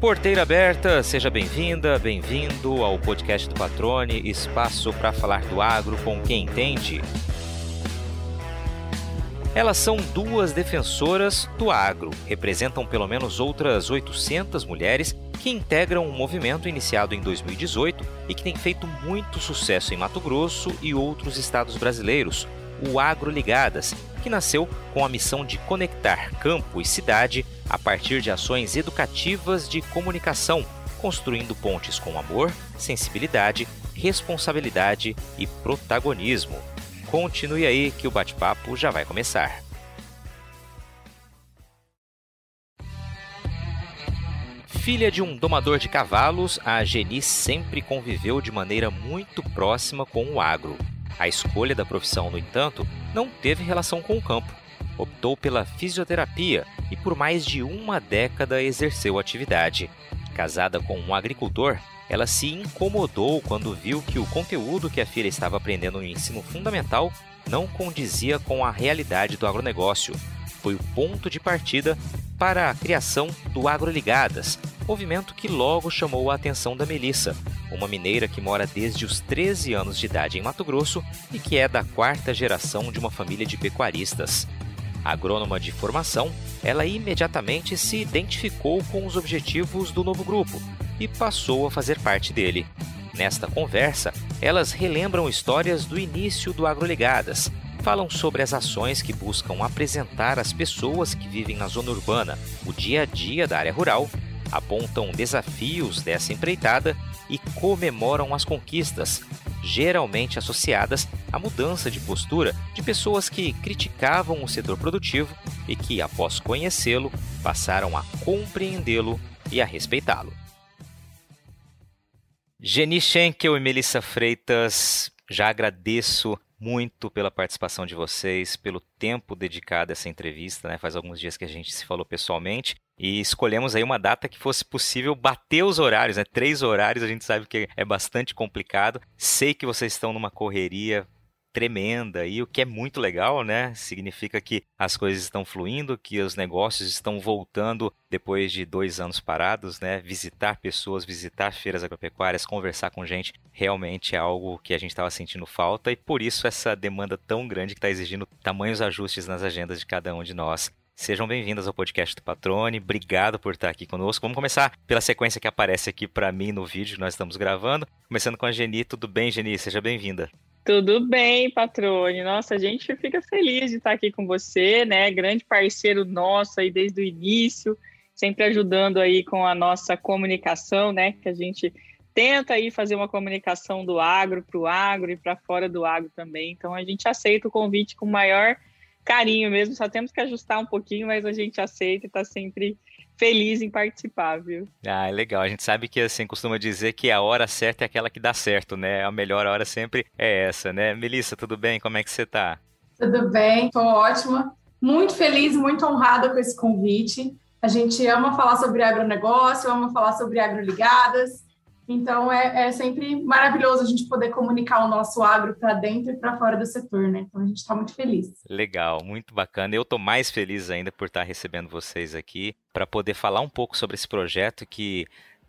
Porteira aberta, seja bem-vinda, bem-vindo ao podcast do Patrone, espaço para falar do agro com quem entende. Elas são duas defensoras do agro, representam pelo menos outras 800 mulheres que integram um movimento iniciado em 2018 e que tem feito muito sucesso em Mato Grosso e outros estados brasileiros, o Agro Ligadas, que nasceu com a missão de conectar campo e cidade a partir de ações educativas de comunicação, construindo pontes com amor, sensibilidade, responsabilidade e protagonismo. Continue aí que o bate-papo já vai começar. Filha de um domador de cavalos, a Geni sempre conviveu de maneira muito próxima com o agro. A escolha da profissão, no entanto, não teve relação com o campo. Optou pela fisioterapia e por mais de uma década exerceu a atividade. Casada com um agricultor, ela se incomodou quando viu que o conteúdo que a filha estava aprendendo no ensino fundamental não condizia com a realidade do agronegócio. Foi o ponto de partida para a criação do Agroligadas, movimento que logo chamou a atenção da Melissa, uma mineira que mora desde os 13 anos de idade em Mato Grosso e que é da quarta geração de uma família de pecuaristas. Agrônoma de formação, ela imediatamente se identificou com os objetivos do novo grupo e passou a fazer parte dele. Nesta conversa, elas relembram histórias do início do Agroligadas, falam sobre as ações que buscam apresentar às pessoas que vivem na zona urbana o dia a dia da área rural, apontam desafios dessa empreitada e comemoram as conquistas, geralmente associadas à mudança de postura de pessoas que criticavam o setor produtivo e que, após conhecê-lo, passaram a compreendê-lo e a respeitá-lo. Geni Schenkel e Melissa Freitas, já agradeço muito pela participação de vocês, pelo tempo dedicado a essa entrevista, né? Faz alguns dias que a gente se falou pessoalmente e escolhemos aí uma data que fosse possível bater os horários, né? Três horários, a gente sabe que é bastante complicado. Sei que vocês estão numa correria tremenda e o que é muito legal, né? Significa que as coisas estão fluindo, que os negócios estão voltando depois de dois anos parados, né? Visitar pessoas, visitar feiras agropecuárias, conversar com gente, realmente é algo que a gente estava sentindo falta e por isso essa demanda tão grande que está exigindo tamanhos ajustes nas agendas de cada um de nós. Sejam bem-vindas ao podcast do Patrone. Obrigado por estar aqui conosco. Vamos começar pela sequência que aparece aqui para mim no vídeo que nós estamos gravando. Começando com a Geni. Tudo bem, Geni? Seja bem-vinda. Tudo bem, Patrone. Nossa, a gente fica feliz de estar aqui com você, né? Grande parceiro nosso aí desde o início, sempre ajudando aí com a nossa comunicação, né? Que a gente tenta aí fazer uma comunicação do agro para o agro e para fora do agro também. Então a gente aceita o convite com maior carinho mesmo, só temos que ajustar um pouquinho, mas a gente aceita e está sempre feliz em participar, viu? Ah, é legal. A gente sabe que assim costuma dizer que a hora certa é aquela que dá certo, né? A melhor hora sempre é essa, né? Melissa, tudo bem? Como é que você tá? Tudo bem, tô ótima. Muito feliz, muito honrada com esse convite. A gente ama falar sobre agronegócio, ama falar sobre agroligadas. Então é, é, sempre maravilhoso a gente poder comunicar o nosso agro para dentro e para fora do setor, né? Então a gente está muito feliz. Legal, muito bacana. Eu estou mais feliz ainda por estar recebendo vocês aqui para poder falar um pouco sobre esse projeto que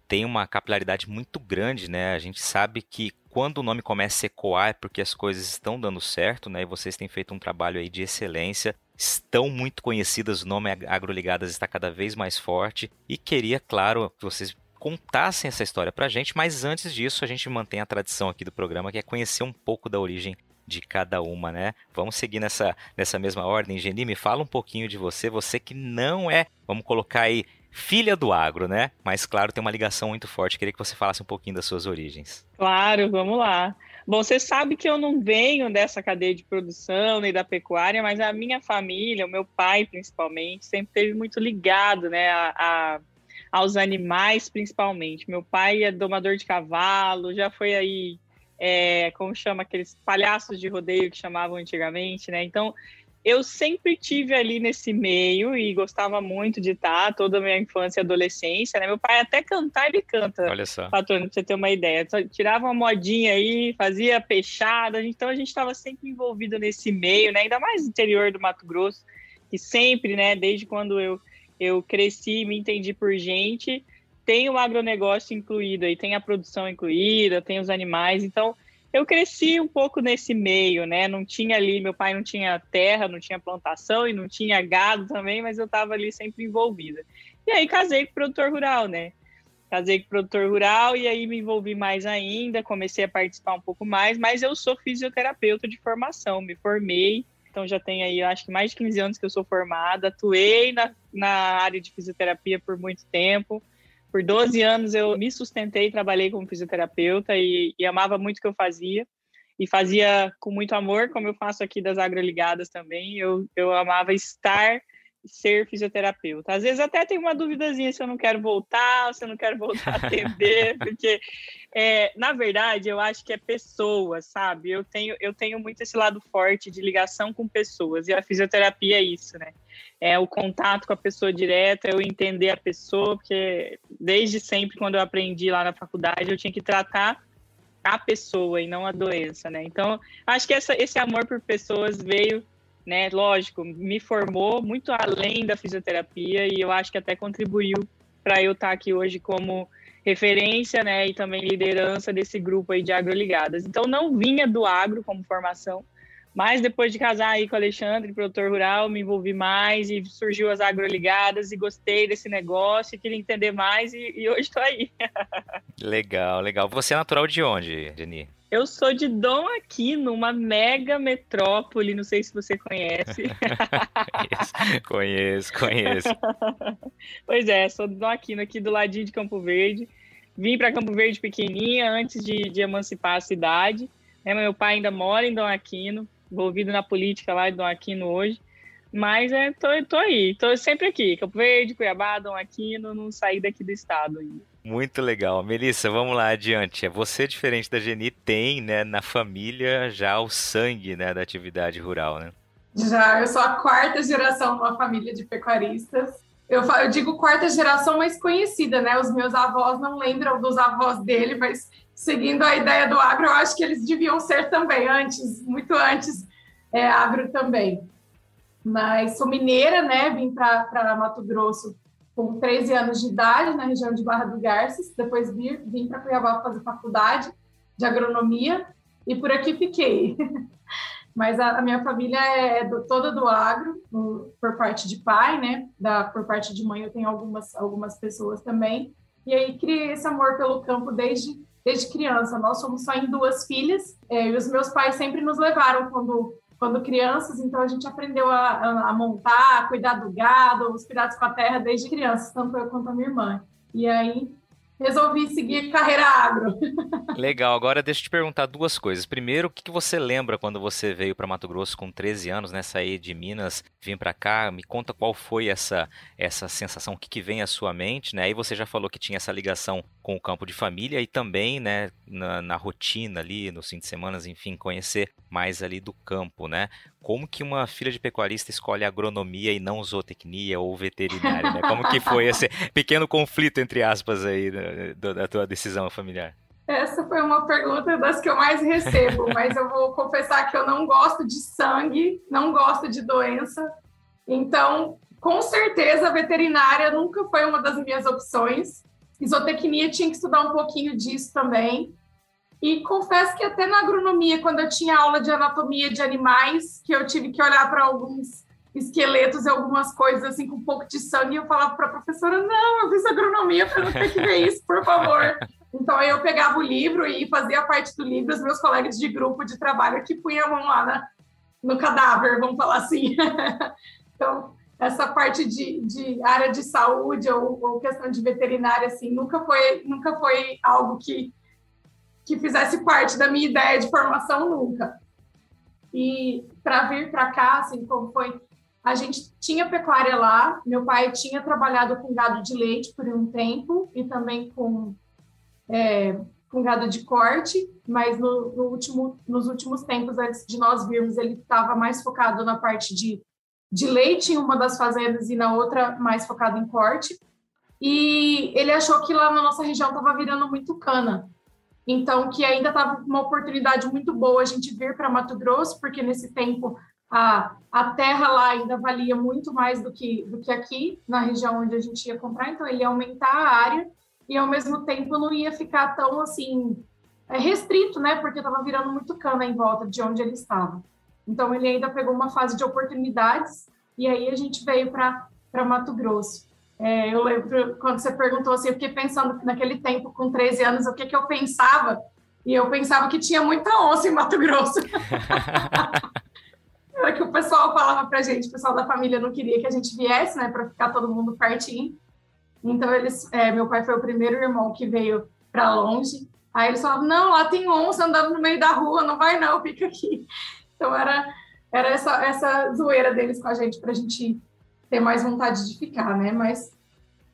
tem uma capilaridade muito grande, né? A gente sabe que quando o nome começa a ecoar é porque as coisas estão dando certo, né? E vocês têm feito um trabalho aí de excelência estão muito conhecidas, o nome Agroligadas está cada vez mais forte e queria, claro, que vocês contassem essa história pra gente, mas antes disso a gente mantém a tradição aqui do programa, que é conhecer um pouco da origem de cada uma, né? Vamos seguir nessa, nessa mesma ordem. Geni, me fala um pouquinho de você, você que não é, vamos colocar aí, filha do agro, né? Mas claro, tem uma ligação muito forte. Queria que você falasse um pouquinho das suas origens. Claro, vamos lá. Bom, você sabe que eu não venho dessa cadeia de produção nem da pecuária, mas a minha família, o meu pai principalmente, sempre teve muito ligado, né, a, a aos animais, principalmente. Meu pai é domador de cavalo, já foi aí, é, como chama, aqueles palhaços de rodeio que chamavam antigamente, né? Então, eu sempre tive ali nesse meio e gostava muito de estar toda a minha infância e adolescência, né? Meu pai até cantar, ele canta. Olha só. Patrônio, pra você ter uma ideia. Tirava uma modinha aí, fazia peixada, então a gente estava sempre envolvido nesse meio, né? Ainda mais no interior do Mato Grosso, que sempre, né, desde quando eu eu cresci, me entendi por gente, tem o agronegócio incluído aí, tem a produção incluída, tem os animais, então eu cresci um pouco nesse meio, né? Não tinha ali, meu pai não tinha terra, não tinha plantação e não tinha gado também, mas eu estava ali sempre envolvida. E aí casei com produtor rural, né? Casei com produtor rural e aí me envolvi mais ainda, comecei a participar um pouco mais, mas eu sou fisioterapeuta de formação, me formei, então já tem aí, acho que mais de 15 anos que eu sou formada, atuei na, na área de fisioterapia por muito tempo, por 12 anos eu me sustentei, trabalhei como fisioterapeuta e, e, amava muito o que eu fazia. E fazia com muito amor, como eu faço aqui das agroligadas também. Eu, eu amava estar ser fisioterapeuta. Às vezes até tem uma duvidazinha se eu não quero voltar, se eu não quero voltar a atender, porque é, na verdade eu acho que é pessoas, sabe? Eu tenho, eu tenho muito esse lado forte de ligação com pessoas, e a fisioterapia é isso, né? É o contato com a pessoa direta, eu entender a pessoa, porque desde sempre, quando eu aprendi lá na faculdade, eu tinha que tratar a pessoa e não a doença, né? Então, acho que essa, esse amor por pessoas veio né? Lógico, me formou muito além da fisioterapia e eu acho que até contribuiu para eu estar aqui hoje como referência, né, e também liderança desse grupo aí de agroligadas. Então não vinha do agro como formação, mas depois de casar aí com o Alexandre, produtor rural, me envolvi mais e surgiu as agroligadas e gostei desse negócio, queria entender mais e, e hoje estou aí. legal, legal. Você é natural de onde, Jenny? Eu sou de Dom Aquino, uma mega metrópole, não sei se você conhece. conheço, conheço. pois é, sou de Dom Aquino, aqui do ladinho de Campo Verde. Vim para Campo Verde pequenininha, antes de, de emancipar a cidade. É, meu pai ainda mora em Dom Aquino, envolvido na política lá de Dom Aquino hoje. Mas é, tô, tô aí, tô sempre aqui. Campo Verde, Cuiabá, Dom Aquino, não saí daqui do estado ainda. Muito legal. Melissa, vamos lá adiante. É você, diferente da Geni, tem né, na família já o sangue né, da atividade rural, né? Já, eu sou a quarta geração de uma família de pecuaristas. Eu, eu digo quarta geração mais conhecida, né? Os meus avós não lembram dos avós dele, mas seguindo a ideia do agro, eu acho que eles deviam ser também, antes, muito antes, é, agro também. Mas sou mineira, né? Vim para Mato Grosso com 13 anos de idade, na região de Barra do Garças. Depois vim, vim para Cuiabá fazer faculdade de agronomia e por aqui fiquei. Mas a, a, minha família é do, toda do agro, no, por parte de pai, né? Da, por parte de mãe eu tenho algumas, algumas pessoas também. E aí criei esse amor pelo campo desde, desde criança. Nós somos só em duas filhas é, e os meus pais sempre nos levaram quando quando crianças, então a gente aprendeu a, a, montar, a cuidar do gado, os cuidados com a terra desde criança, tanto eu quanto a minha irmã. E aí resolvi seguir carreira agro. Legal, agora deixa eu te perguntar duas coisas. Primeiro, o que você lembra quando você veio para Mato Grosso com 13 anos, né? Sair de Minas, vir para cá, me conta qual foi essa essa sensação, o que, que vem à sua mente, né? Aí você já falou que tinha essa ligação com o campo de família e também, né, na, na rotina ali, nos fins de semana, enfim, conhecer mais ali do campo, né? Como que uma filha de pecuarista escolhe agronomia e não zootecnia ou veterinária, né? Como que foi esse pequeno conflito, entre aspas, aí, da, da tua decisão familiar? Essa foi uma pergunta das que eu mais recebo, mas eu vou confessar que eu não gosto de sangue, não gosto de doença. Então, com certeza, a veterinária nunca foi uma das minhas opções. Isotecnia tinha que estudar um pouquinho disso também. E confesso que até na agronomia, quando eu tinha aula de anatomia de animais, que eu tive que olhar para alguns esqueletos e algumas coisas assim com um pouco de sangue, eu falava para a professora: "Não, eu fiz agronomia para não ter que ver isso, por favor". Então eu pegava o livro e fazia parte do livro, os meus colegas de grupo de trabalho que punham a mão lá na, no cadáver, vamos falar assim. então, essa parte de, de área de saúde ou, ou, questão de veterinária, assim, nunca foi, nunca foi algo que que fizesse parte da minha ideia de formação nunca. E para vir para cá, assim, como foi, a gente tinha pecuária lá, meu pai tinha trabalhado com gado de leite por um tempo e também com, é, com gado de corte, mas no, no, último, nos últimos tempos, antes de nós virmos, ele estava mais focado na parte de, de leite em uma das fazendas e na outra mais focado em corte. E ele achou que lá na nossa região estava virando muito cana. Então, que ainda estava uma oportunidade muito boa a gente vir para Mato Grosso, porque nesse tempo a, a terra lá ainda valia muito mais do que, do que aqui, na região onde a gente ia comprar, então ele ia aumentar a área e ao mesmo tempo não ia ficar tão assim é, restrito, né? Porque estava virando muito cana em volta de onde ele estava. Então ele ainda pegou uma fase de oportunidades e aí a gente veio para Mato Grosso. É, eu lembro quando você perguntou assim, eu fiquei pensando naquele tempo, com 13 anos, o que, que eu pensava, e eu pensava que tinha muita onça em Mato Grosso. Era que o pessoal falava pra gente, o pessoal da família não queria que a gente viesse, né, para ficar todo mundo pertinho. Então, eles, é, meu pai foi o primeiro irmão que veio para longe. Aí eles falavam: não, lá tem onça andando no meio da rua, não vai não, fica aqui. Então, era, era essa, essa zoeira deles com a gente, para a gente ter mais vontade de ficar, né? Mas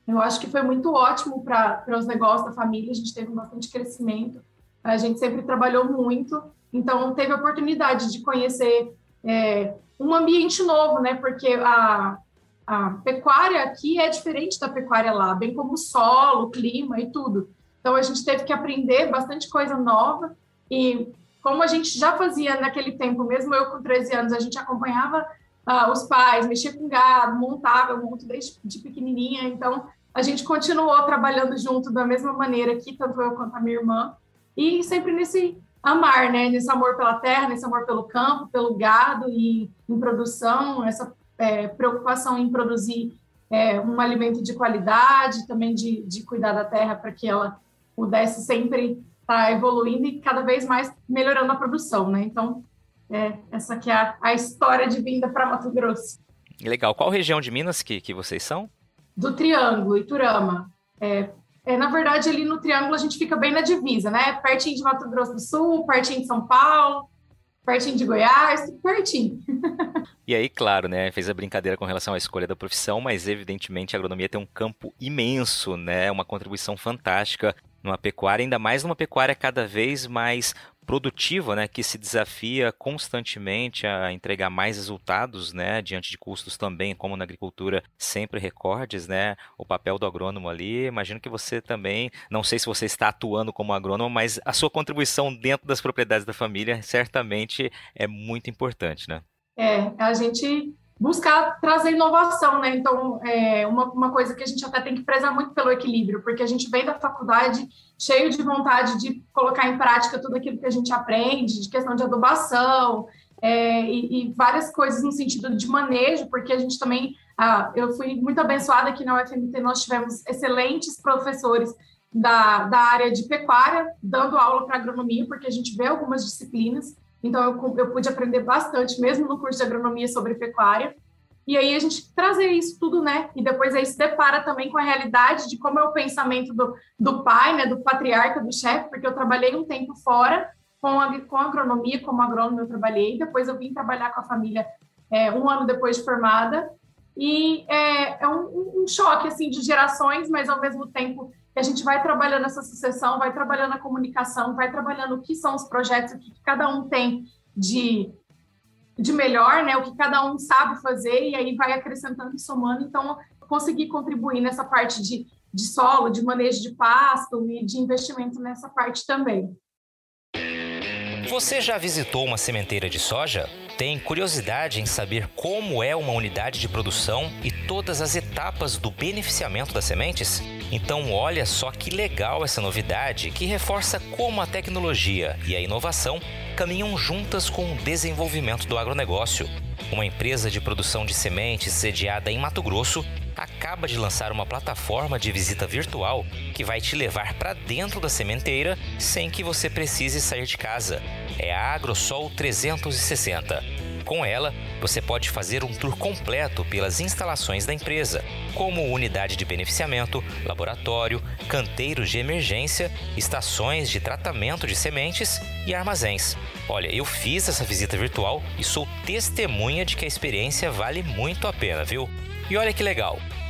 eu acho que foi muito ótimo para os negócios da família, a gente teve bastante crescimento, a gente sempre trabalhou muito, então teve a oportunidade de conhecer é, um ambiente novo, né? Porque a, a pecuária aqui é diferente da pecuária lá, bem como o solo, o clima e tudo. Então a gente teve que aprender bastante coisa nova e como a gente já fazia naquele tempo, mesmo eu com 13 anos, a gente acompanhava uh, os pais, mexia com gado, montava, eu monto desde de pequenininha, então a gente continuou trabalhando junto da mesma maneira aqui, tanto eu quanto a minha irmã, e sempre nesse amar, né, nesse amor pela terra, nesse amor pelo campo, pelo gado e em produção, essa é, preocupação em produzir é, um alimento de qualidade, também de, de cuidar da terra para que ela pudesse sempre estar tá evoluindo e cada vez mais melhorando a produção, né? Então, é, essa aqui é a, a história de vinda para Mato Grosso. Legal. Qual região de Minas que, que vocês são? Do Triângulo, Iturama. É, é, na verdade, ali no Triângulo a gente fica bem na divisa, né? Pertinho de Mato Grosso do Sul, pertinho de São Paulo, pertinho de Goiás, pertinho. e aí, claro, né? Fez a brincadeira com relação à escolha da profissão, mas evidentemente a agronomia tem um campo imenso, né? Uma contribuição fantástica numa pecuária, ainda mais numa pecuária cada vez mais produtiva, né, que se desafia constantemente a entregar mais resultados, né, diante de custos também, como na agricultura, sempre recordes, né, o papel do agrônomo ali. Imagino que você também, não sei se você está atuando como agrônomo, mas a sua contribuição dentro das propriedades da família certamente é muito importante, né? É, a gente buscar trazer inovação, né? Então, é uma, uma coisa que a gente até tem que prezar muito pelo equilíbrio, porque a gente vem da faculdade cheio de vontade de colocar em prática tudo aquilo que a gente aprende, de questão de adubação, é, e, e, várias coisas no sentido de manejo, porque a gente também, ah, eu fui muito abençoada aqui na UFMT, nós tivemos excelentes professores da, da área de pecuária, dando aula para agronomia, porque a gente vê algumas disciplinas, então, eu, eu pude aprender bastante, mesmo no curso de agronomia, sobre pecuária. E aí a gente trazer isso tudo, né? E depois aí se depara também com a realidade de como é o pensamento do, do pai, né? Do patriarca, do chefe, porque eu trabalhei um tempo fora com, a, com agronomia, como agrônomo eu trabalhei. Depois eu vim trabalhar com a família é, um ano depois de formada. E é, é um, um, choque, assim, de gerações, mas ao mesmo tempo que a gente vai trabalhando essa sucessão, vai trabalhando a comunicação, vai trabalhando o que são os projetos, o que cada um tem de, de melhor, né? O que cada um sabe fazer, e aí vai acrescentando e somando. Então, conseguir contribuir nessa parte de, de solo, de manejo de pasto e de investimento nessa parte também. Você já visitou uma sementeira de soja? Tem curiosidade em saber como é uma unidade de produção e todas as etapas do beneficiamento das sementes? Então, olha só que legal essa novidade que reforça como a tecnologia e a inovação caminham juntas com o desenvolvimento do agronegócio. Uma empresa de produção de sementes sediada em Mato Grosso acaba de lançar uma plataforma de visita virtual que vai te levar para dentro da sementeira sem que você precise sair de casa. É a AgroSol 360. Com ela, você pode fazer um tour completo pelas instalações da empresa, como unidade de beneficiamento, laboratório, canteiros de emergência, estações de tratamento de sementes e armazéns. Olha, eu fiz essa visita virtual e sou testemunha de que a experiência vale muito a pena, viu? E olha que legal!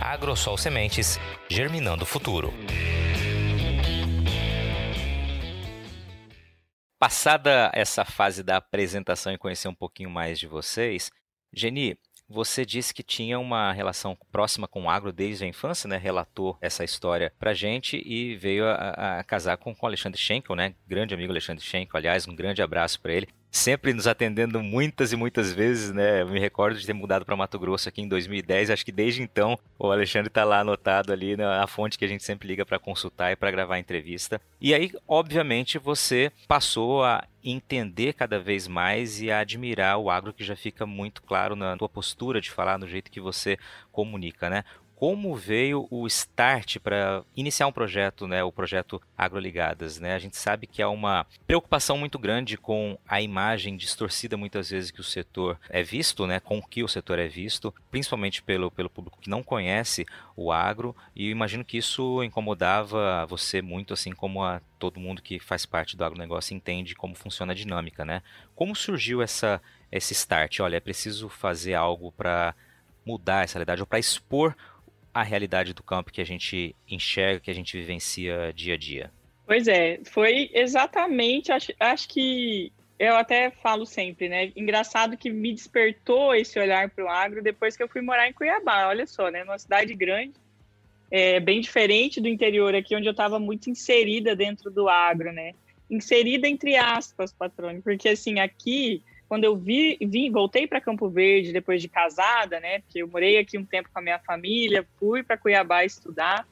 Agrosol Sementes, germinando o futuro. Passada essa fase da apresentação e conhecer um pouquinho mais de vocês, Geni, você disse que tinha uma relação próxima com o agro desde a infância, né? Relatou essa história pra gente e veio a, a casar com, o Alexandre Schenkel, né? Grande amigo Alexandre Schenkel, aliás, um grande abraço para ele sempre nos atendendo muitas e muitas vezes, né? Eu me recordo de ter mudado para Mato Grosso aqui em 2010, acho que desde então o Alexandre está lá anotado ali na né, fonte que a gente sempre liga para consultar e para gravar a entrevista. E aí, obviamente, você passou a entender cada vez mais e a admirar o agro que já fica muito claro na tua postura de falar, no jeito que você comunica, né? Como veio o start para iniciar um projeto, né, o projeto Agroligadas, né? A gente sabe que há uma preocupação muito grande com a imagem distorcida muitas vezes que o setor é visto, né, com que o setor é visto, principalmente pelo, pelo público que não conhece o agro, e imagino que isso incomodava você muito, assim como a todo mundo que faz parte do agronegócio entende como funciona a dinâmica, né? Como surgiu essa esse start? Olha, é preciso fazer algo para mudar essa realidade ou para expor a realidade do campo que a gente enxerga, que a gente vivencia dia a dia? Pois é, foi exatamente, acho, acho que eu até falo sempre, né? Engraçado que me despertou esse olhar para o agro depois que eu fui morar em Cuiabá. Olha só, né? Numa cidade grande, é, bem diferente do interior aqui, onde eu estava muito inserida dentro do agro, né? Inserida entre aspas, patrônio, porque assim, aqui quando eu vi, vim, voltei para Campo Verde depois de casada, né? Porque eu morei aqui um tempo com a minha família, fui para Cuiabá estudar,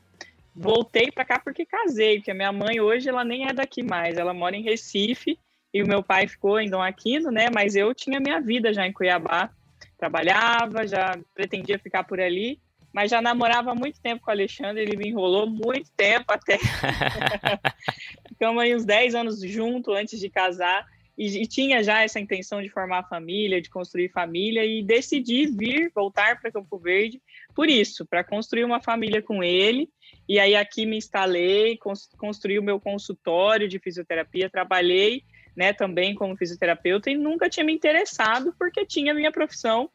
voltei para cá porque casei, porque a minha mãe hoje ela nem é daqui mais, ela mora em Recife e o meu pai ficou em Dom Aquino, né? Mas eu tinha minha vida já em Cuiabá, trabalhava, já pretendia ficar por ali, mas já namorava há muito tempo com o Alexandre, ele me enrolou muito tempo até. Ficamos aí uns 10 anos juntos antes de casar e, e, tinha já essa intenção de formar família, de construir família, e decidi vir, voltar para Campo Verde por isso, para construir uma família com ele. E aí aqui me instalei, construí o meu consultório de fisioterapia, trabalhei né, também como fisioterapeuta e nunca tinha me interessado porque tinha minha profissão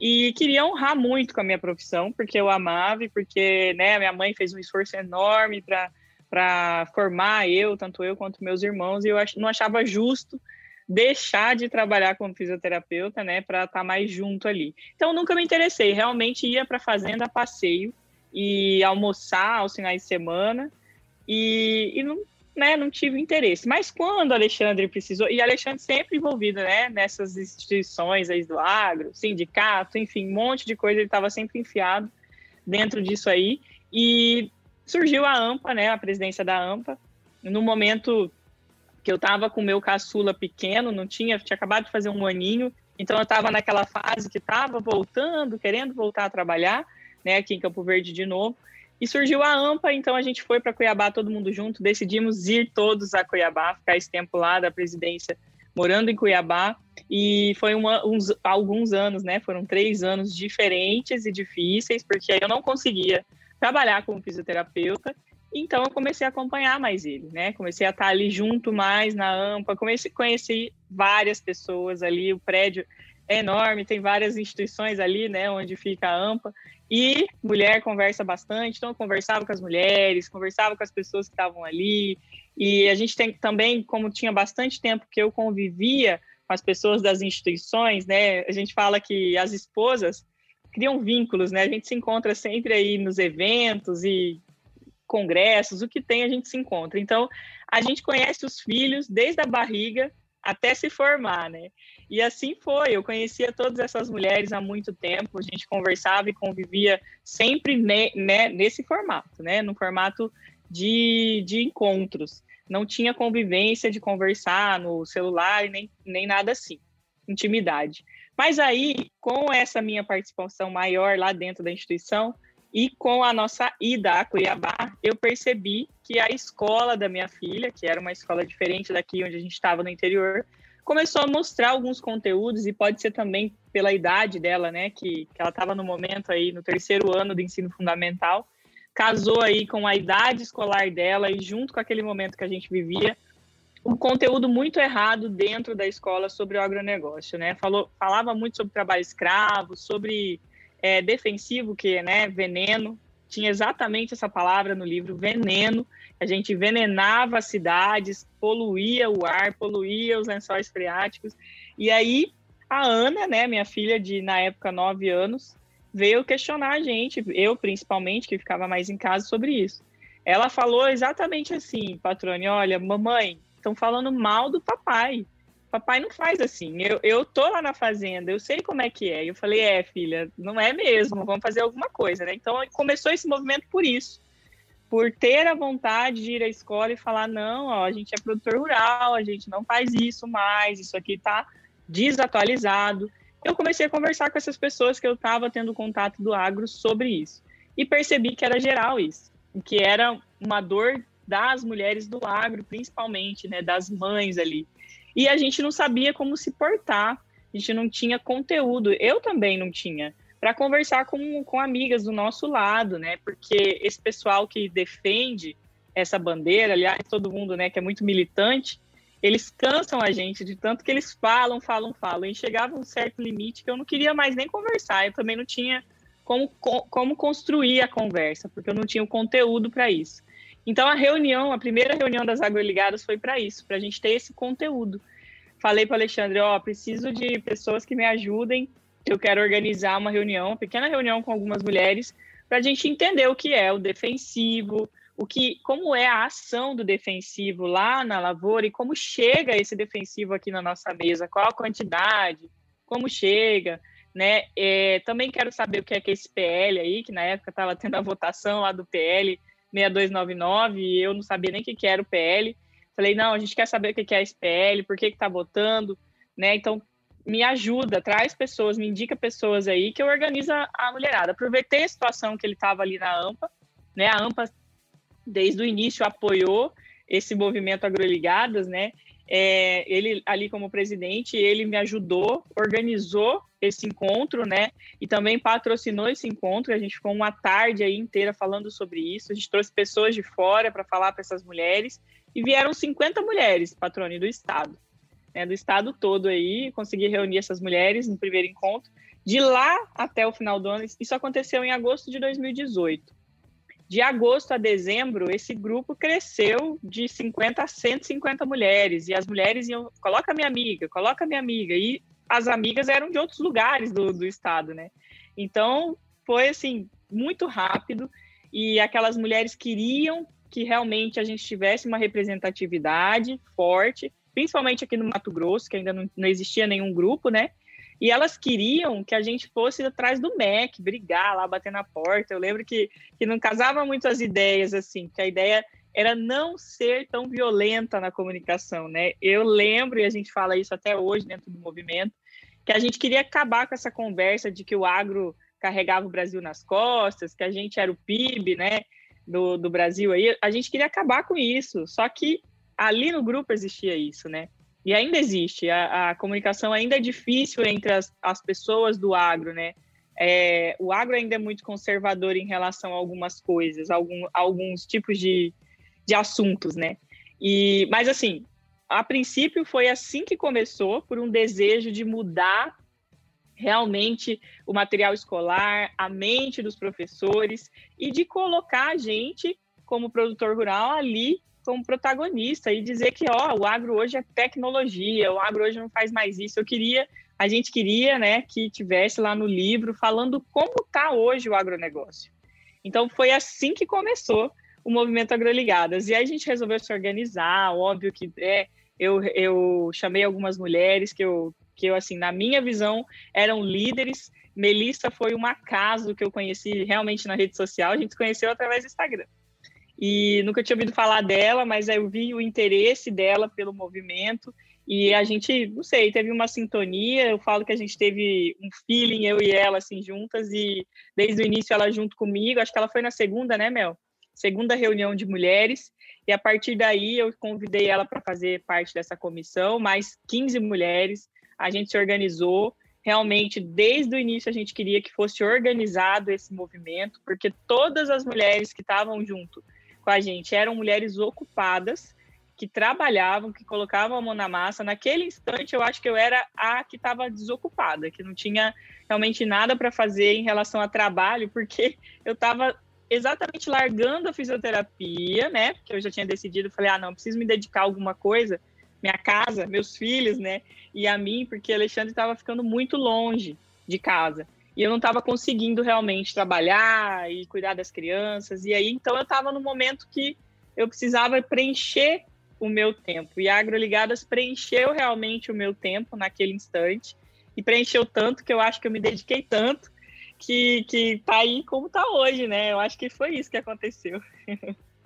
e queria honrar muito com a minha profissão, porque eu amava e porque né, minha mãe fez um esforço enorme para formar eu, tanto eu quanto meus irmãos, e eu não achava justo deixar de trabalhar como fisioterapeuta, né, para estar tá mais junto ali. Então nunca me interessei, realmente ia para fazenda a passeio e almoçar aos finais de semana e, e não, né, não tive interesse. Mas quando Alexandre precisou, e Alexandre sempre envolvido, né, nessas instituições aí do agro, sindicato, enfim, um monte de coisa, ele estava sempre enfiado dentro disso aí e surgiu a AMPA, né, a presidência da AMPA, no momento que eu estava com o meu caçula pequeno, não tinha, tinha acabado de fazer um aninho, então eu estava naquela fase que estava voltando, querendo voltar a trabalhar, né, aqui em Campo Verde de novo, e surgiu a AMPA, então a gente foi para Cuiabá todo mundo junto, decidimos ir todos a Cuiabá, ficar esse tempo lá da presidência, morando em Cuiabá, e foi uma, uns, alguns anos, né, foram três anos diferentes e difíceis, porque eu não conseguia trabalhar como fisioterapeuta, então eu comecei a acompanhar mais ele, né? Comecei a estar ali junto mais na AMPA, comecei a conhecer várias pessoas ali, o prédio é enorme, tem várias instituições ali, né, onde fica a AMPA, e mulher conversa bastante, então eu conversava com as mulheres, conversava com as pessoas que estavam ali, e a gente tem também, como tinha bastante tempo que eu convivia com as pessoas das instituições, né, a gente fala que as esposas criam vínculos, né, a gente se encontra sempre aí nos eventos e congressos, o que tem a gente se encontra. Então, a gente conhece os filhos desde a barriga até se formar, né? E assim foi, eu conhecia todas essas mulheres há muito tempo, a gente conversava e convivia sempre ne, né, nesse formato, né? No formato de, de encontros. Não tinha convivência de conversar no celular nem, nem nada assim, intimidade. Mas aí, com essa minha participação maior lá dentro da instituição, e com a nossa ida a Cuiabá, eu percebi que a escola da minha filha, que era uma escola diferente daqui onde a gente estava no interior, começou a mostrar alguns conteúdos e pode ser também pela idade dela, né, que, que ela estava no momento aí no terceiro ano do ensino fundamental, casou aí com a idade escolar dela e junto com aquele momento que a gente vivia, um conteúdo muito errado dentro da escola sobre o agronegócio, né? Falou, falava muito sobre trabalho escravo, sobre é, defensivo, que né, veneno, tinha exatamente essa palavra no livro, veneno. A gente envenenava as cidades, poluía o ar, poluía os lençóis freáticos. E aí a Ana, né, minha filha de na época nove anos, veio questionar a gente, eu principalmente, que ficava mais em casa sobre isso. Ela falou exatamente assim, patrone, olha, mamãe, estão falando mal do papai papai não faz assim. Eu, eu tô lá na fazenda, eu sei como é que é. Eu falei, é, filha, não é mesmo, vamos fazer alguma coisa, né? Então começou esse movimento por isso. Por ter a vontade de ir à escola e falar, não, ó, a gente é produtor rural, a gente não faz isso mais, isso aqui tá desatualizado. Eu comecei a conversar com essas pessoas que eu estava tendo contato do agro sobre isso. E percebi que era geral isso, que era uma dor das mulheres do agro, principalmente, né, das mães ali e a gente não sabia como se portar, a gente não tinha conteúdo, eu também não tinha, para conversar com, com amigas do nosso lado, né? Porque esse pessoal que defende essa bandeira, aliás, todo mundo, né, que é muito militante, eles cansam a gente de tanto que eles falam, falam, falam, e chegava um certo limite que eu não queria mais nem conversar, eu também não tinha como, como construir a conversa, porque eu não tinha o conteúdo para isso. Então, a reunião, a primeira reunião das agroligadas foi para isso, para a gente ter esse conteúdo. Falei para o Alexandre, ó, oh, preciso de pessoas que me ajudem, eu quero organizar uma reunião, uma pequena reunião com algumas mulheres, para a gente entender o que é o defensivo, o que, como é a ação do defensivo lá na lavoura e como chega esse defensivo aqui na nossa mesa, qual a quantidade, como chega, né? É, também quero saber o que é que é esse PL aí, que na época estava tendo a votação lá do PL, 6299 e eu não sabia nem o que, era o PL. Falei, não, a gente quer saber o que, que é esse PL, por que está votando, né? Então, me ajuda, traz pessoas, me indica pessoas aí que eu organizo a mulherada. Aproveitei a situação que ele estava ali na AMPA, né? A AMPA, desde o início, apoiou esse movimento Agroligadas, né? É, ele ali como presidente, ele me ajudou, organizou esse encontro, né? E também patrocinou esse encontro. A gente ficou uma tarde aí inteira falando sobre isso. A gente trouxe pessoas de fora para falar para essas mulheres e vieram 50 mulheres, patrone do estado, né? Do estado todo aí. Consegui reunir essas mulheres no primeiro encontro. De lá até o final do ano, isso aconteceu em agosto de 2018 de agosto a dezembro, esse grupo cresceu de 50 a 150 mulheres. E as mulheres iam, coloca minha amiga, coloca minha amiga. E as amigas eram de outros lugares do, do estado, né? Então, foi assim, muito rápido. E aquelas mulheres queriam que realmente a gente tivesse uma representatividade forte, principalmente aqui no Mato Grosso, que ainda não, não existia nenhum grupo, né? E elas queriam que a gente fosse atrás do MEC, brigar lá, bater na porta. Eu lembro que, que não casava muito as ideias, assim, que a ideia era não ser tão violenta na comunicação, né? Eu lembro, e a gente fala isso até hoje dentro do movimento, que a gente queria acabar com essa conversa de que o agro carregava o Brasil nas costas, que a gente era o PIB, né, do, do Brasil aí. A gente queria acabar com isso, só que ali no grupo existia isso, né? E ainda existe, a, a comunicação ainda é difícil entre as, as pessoas do agro, né? É, o agro ainda é muito conservador em relação a algumas coisas, algum, alguns tipos de, de assuntos, né? E, mas assim, a princípio foi assim que começou, por um desejo de mudar realmente o material escolar, a mente dos professores e de colocar a gente como produtor rural ali como protagonista e dizer que ó, o agro hoje é tecnologia, o agro hoje não faz mais isso. Eu queria, a gente queria, né, que tivesse lá no livro falando como está hoje o agronegócio. Então foi assim que começou o movimento Agroligadas. E aí a gente resolveu se organizar, óbvio que é, eu, eu chamei algumas mulheres que eu, que eu, assim, na minha visão, eram líderes. Melissa foi um acaso que eu conheci realmente na rede social, a gente se conheceu através do Instagram e nunca tinha ouvido falar dela, mas eu vi o interesse dela pelo movimento e a gente, não sei, teve uma sintonia. Eu falo que a gente teve um feeling, eu e ela, assim, juntas, e desde o início ela junto comigo. Acho que ela foi na segunda, né, Mel? Segunda reunião de mulheres. E a partir daí eu convidei ela para fazer parte dessa comissão, mais 15 mulheres. A gente se organizou. Realmente, desde o início, a gente queria que fosse organizado esse movimento, porque todas as mulheres que estavam junto com a gente eram mulheres ocupadas, que trabalhavam, que colocavam a mão na massa. Naquele instante, eu acho que eu era a que estava desocupada, que não tinha realmente nada para fazer em relação a trabalho, porque eu estava exatamente largando a fisioterapia, né? Porque eu já tinha decidido, falei, ah, não, preciso me dedicar a alguma coisa, minha casa, meus filhos, né? E a mim, porque Alexandre estava ficando muito longe de casa. E eu não estava conseguindo realmente trabalhar e cuidar das crianças. E aí, então, eu estava no momento que eu precisava preencher o meu tempo. E a Agroligadas preencheu realmente o meu tempo naquele instante. E preencheu tanto que eu acho que eu me dediquei tanto que, que tá aí como tá hoje, né? Eu acho que foi isso que aconteceu.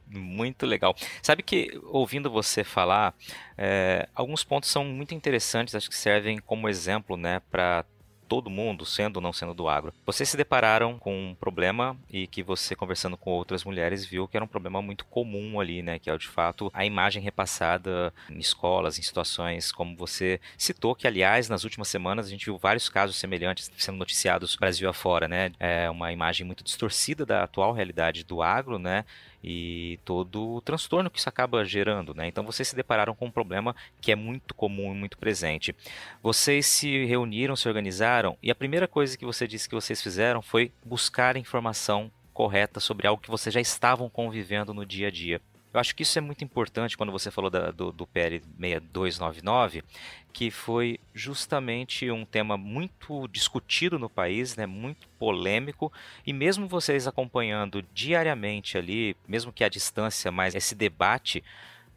Muito legal. Sabe que, ouvindo você falar, é, alguns pontos são muito interessantes, acho que servem como exemplo, né, para todo mundo, sendo ou não sendo do agro. Vocês se depararam com um problema e que você, conversando com outras mulheres, viu que era um problema muito comum ali, né? Que é, de fato, a imagem repassada em escolas, em situações como você citou, que, aliás, nas últimas semanas a gente viu vários casos semelhantes sendo noticiados Brasil afora, né? É uma imagem muito distorcida da atual realidade do agro, né? E todo o transtorno que isso acaba gerando, né? Então vocês se depararam com um problema que é muito comum e muito presente. Vocês se reuniram, se organizaram e a primeira coisa que você disse que vocês fizeram foi buscar informação correta sobre algo que vocês já estavam convivendo no dia a dia. Eu acho que isso é muito importante quando você falou da, do, do PL 6299, que foi justamente um tema muito discutido no país, né, muito polêmico, e mesmo vocês acompanhando diariamente ali, mesmo que à distância, mas esse debate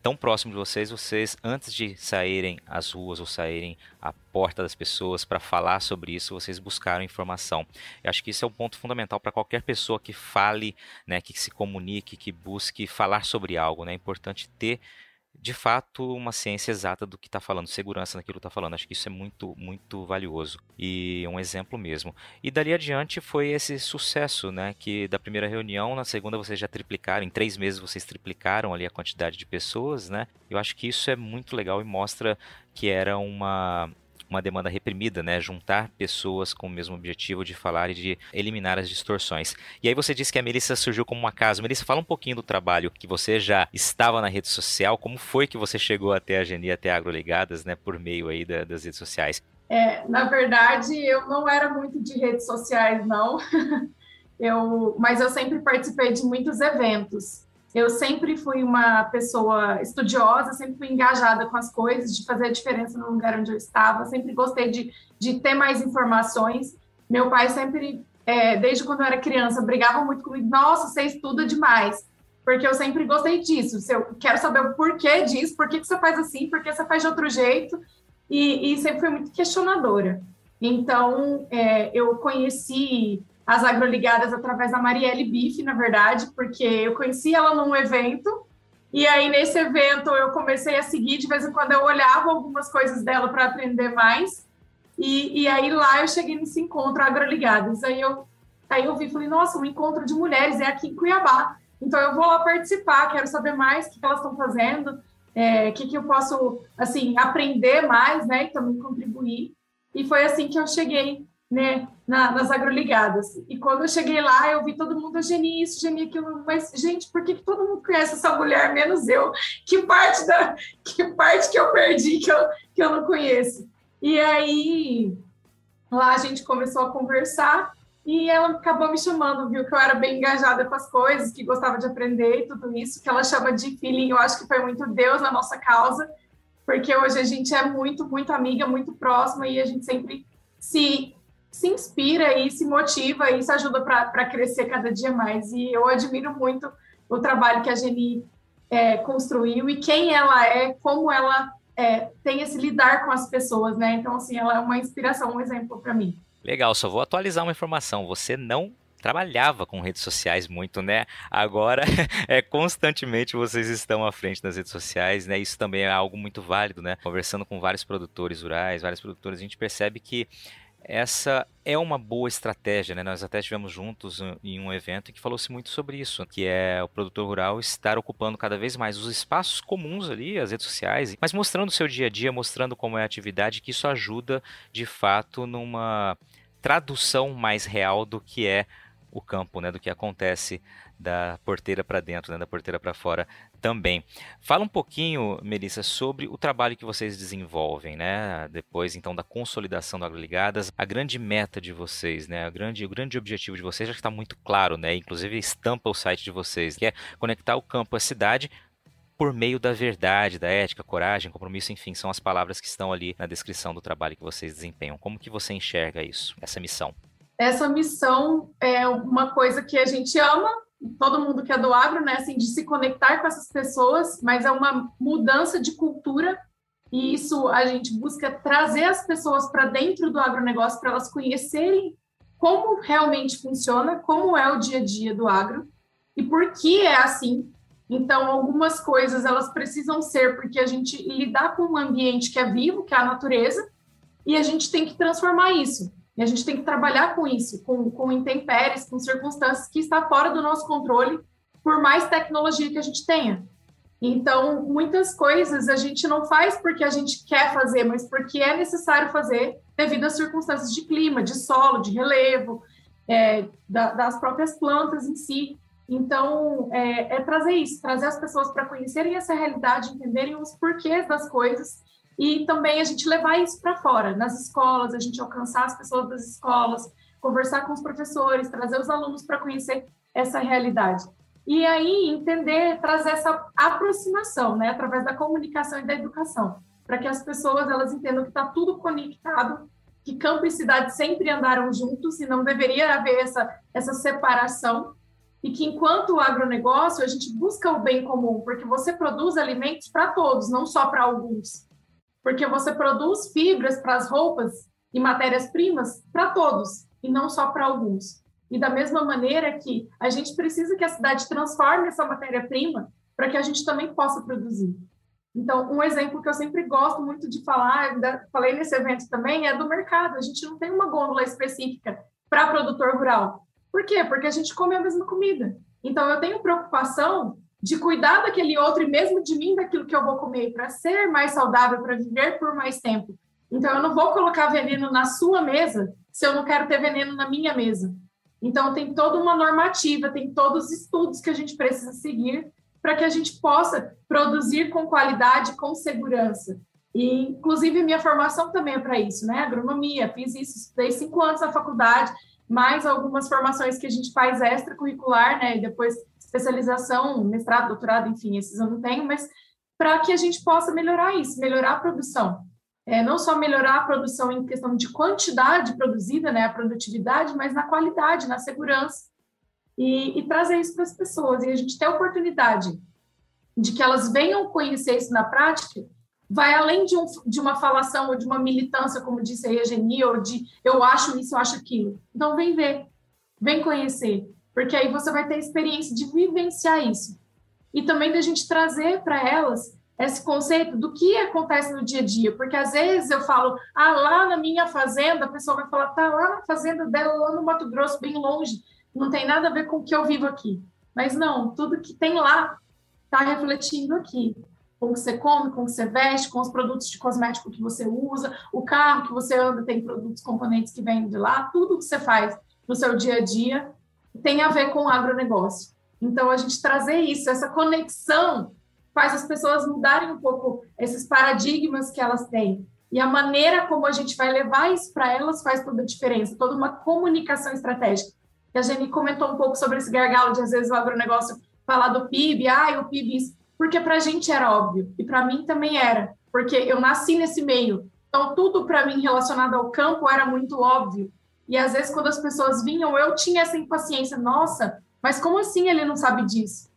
tão próximo de vocês, vocês, antes de saírem às ruas ou saírem à porta das pessoas para falar sobre isso, vocês buscaram informação. Eu acho que isso é um ponto fundamental para qualquer pessoa que fale, né, que se comunique, que busque falar sobre algo. Né? É importante ter de fato uma ciência exata do que está falando, segurança naquilo que está falando. Acho que isso é muito, muito valioso e um exemplo mesmo. E dali adiante foi esse sucesso, né? Que da primeira reunião, na segunda vocês já triplicaram, em três meses vocês triplicaram ali a quantidade de pessoas, né? Eu acho que isso é muito legal e mostra que era uma uma demanda reprimida, né? Juntar pessoas com o mesmo objetivo de falar e de eliminar as distorções. E aí você disse que a Melissa surgiu como um acaso. Melissa, fala um pouquinho do trabalho que você já estava na rede social, como foi que você chegou até a Geni, até a Agroligadas, né? Por meio aí da, das redes sociais. É, na verdade, eu não era muito de redes sociais, não. eu, mas eu sempre participei de muitos eventos. Eu sempre fui uma pessoa estudiosa, sempre fui engajada com as coisas, de fazer a diferença no lugar onde eu estava, sempre gostei de, de ter mais informações. Meu pai sempre, é, desde quando eu era criança, brigava muito comigo: nossa, você estuda demais. Porque eu sempre gostei disso. Se eu quero saber o porquê disso, por que, você faz assim, por que você faz de outro jeito. E, e sempre fui muito questionadora. Então, é, eu conheci as agroligadas através da Marielle Bife, na verdade, porque eu conheci ela num evento, e aí nesse evento eu comecei a seguir, de vez em quando eu olhava algumas coisas dela para aprender mais, e, e aí lá eu cheguei nesse encontro agroligadas, aí eu, aí eu vi e falei, nossa, um encontro de mulheres é aqui em Cuiabá, então eu vou lá participar, quero saber mais o que, elas estão fazendo, é, o que, que eu posso, assim, aprender mais, né, e também contribuir, e foi assim que eu cheguei né, na, nas agroligadas. E quando eu cheguei lá, eu vi todo mundo, Geni isso, Geni aquilo, mas, gente, por que, que todo mundo conhece essa mulher, menos eu? Que parte da que parte que eu perdi que eu, que eu não conheço? E aí, lá a gente começou a conversar e ela acabou me chamando, viu que eu era bem engajada com as coisas, que gostava de aprender e tudo isso, que ela chama de feeling, eu acho que foi muito Deus na nossa causa, porque hoje a gente é muito, muito amiga, muito próxima e a gente sempre se se inspira e se motiva e isso ajuda para crescer cada dia mais. E eu admiro muito o trabalho que a Geni é, construiu e quem ela é, como ela é, tem esse lidar com as pessoas, né? Então, assim, ela é uma inspiração, um exemplo para mim. Legal, só vou atualizar uma informação. Você não trabalhava com redes sociais muito, né? Agora é constantemente vocês estão à frente das redes sociais, né? Isso também é algo muito válido, né? Conversando com vários produtores rurais, vários produtores, a gente percebe que essa é uma boa estratégia, né? Nós até estivemos juntos em um evento que falou-se muito sobre isso, que é o produtor rural estar ocupando cada vez mais os espaços comuns ali, as redes sociais, mas mostrando o seu dia a dia, mostrando como é a atividade, que isso ajuda de fato numa tradução mais real do que é o campo, né, do que acontece da porteira para dentro, né, da porteira para fora também. Fala um pouquinho, Melissa, sobre o trabalho que vocês desenvolvem, né, depois então da consolidação do AgroLigadas, a grande meta de vocês, né, a grande, o grande objetivo de vocês já está muito claro, né, inclusive estampa o site de vocês, que é conectar o campo à cidade por meio da verdade, da ética, coragem, compromisso, enfim, são as palavras que estão ali na descrição do trabalho que vocês desempenham. Como que você enxerga isso, essa missão? Essa missão é uma coisa que a gente ama, todo mundo que é do agro, né, assim, de se conectar com essas pessoas, mas é uma mudança de cultura e isso a gente busca trazer as pessoas para dentro do agronegócio para elas conhecerem como realmente funciona, como é o dia a dia do agro e por que é assim então, algumas coisas elas precisam ser porque a gente lidar com um ambiente que é vivo, que é a natureza, e a gente tem que transformar isso. E a gente tem que trabalhar com isso, com, com intempéries, com circunstâncias que está fora do nosso controle, por mais tecnologia que a gente tenha. Então, muitas coisas a gente não faz porque a gente quer fazer, mas porque é necessário fazer devido às circunstâncias de clima, de solo, de relevo, é, da, das próprias plantas em si. Então, é, é trazer isso, trazer as pessoas para conhecerem essa realidade, entenderem os porquês das coisas e também a gente levar isso para fora, nas escolas, a gente alcançar as pessoas das escolas, conversar com os professores, trazer os alunos para conhecer essa realidade. E aí entender, trazer essa aproximação, né, através da comunicação e da educação, para que as pessoas elas entendam que está tudo conectado, que campo e cidade sempre andaram juntos e não deveria haver essa, essa separação e que enquanto agronegócio a gente busca o bem comum, porque você produz alimentos para todos, não só para alguns. Porque você produz fibras para as roupas e matérias-primas para todos, e não só para alguns. E da mesma maneira que a gente precisa que a cidade transforme essa matéria-prima para que a gente também possa produzir. Então, um exemplo que eu sempre gosto muito de falar, falei nesse evento também, é do mercado. A gente não tem uma gôndola específica para produtor rural. Por quê? Porque a gente come a mesma comida. Então, eu tenho preocupação de cuidar daquele outro e mesmo de mim daquilo que eu vou comer para ser mais saudável, para viver por mais tempo. Então, eu não vou colocar veneno na sua mesa se eu não quero ter veneno na minha mesa. Então, tem toda uma normativa, tem todos os estudos que a gente precisa seguir para que a gente possa produzir com qualidade, com segurança. E, inclusive, minha formação também é para isso, né? Agronomia, fiz isso, estudei cinco anos na faculdade, mais algumas formações que a gente faz extracurricular, né? E depois especialização, mestrado, doutorado, enfim, esses eu não tenho, mas para que a gente possa melhorar isso, melhorar a produção. É, não só melhorar a produção em questão de quantidade produzida, né, a produtividade, mas na qualidade, na segurança, e, e trazer isso para as pessoas. E a gente ter a oportunidade de que elas venham conhecer isso na prática vai além de, um, de uma falação ou de uma militância, como disse a Geni, ou de eu acho isso, eu acho aquilo. Então, vem ver, vem conhecer, porque aí você vai ter a experiência de vivenciar isso. E também da gente trazer para elas esse conceito do que acontece no dia a dia, porque às vezes eu falo, ah, lá na minha fazenda, a pessoa vai falar, tá lá na fazenda dela, lá no Mato Grosso, bem longe, não tem nada a ver com o que eu vivo aqui. Mas não, tudo que tem lá está refletindo aqui com o que você come, com o que você veste, com os produtos de cosmético que você usa, o carro que você anda tem produtos, componentes que vêm de lá, tudo que você faz no seu dia a dia tem a ver com o agronegócio. Então, a gente trazer isso, essa conexão, faz as pessoas mudarem um pouco esses paradigmas que elas têm. E a maneira como a gente vai levar isso para elas faz toda a diferença, toda uma comunicação estratégica. E a Jenny comentou um pouco sobre esse gargalo de, às vezes, o agronegócio falar do PIB, ah, o PIB isso porque para a gente era óbvio e para mim também era, porque eu nasci nesse meio. Então tudo para mim relacionado ao campo era muito óbvio. E às vezes quando as pessoas vinham, eu tinha essa impaciência, nossa, mas como assim ele não sabe disso?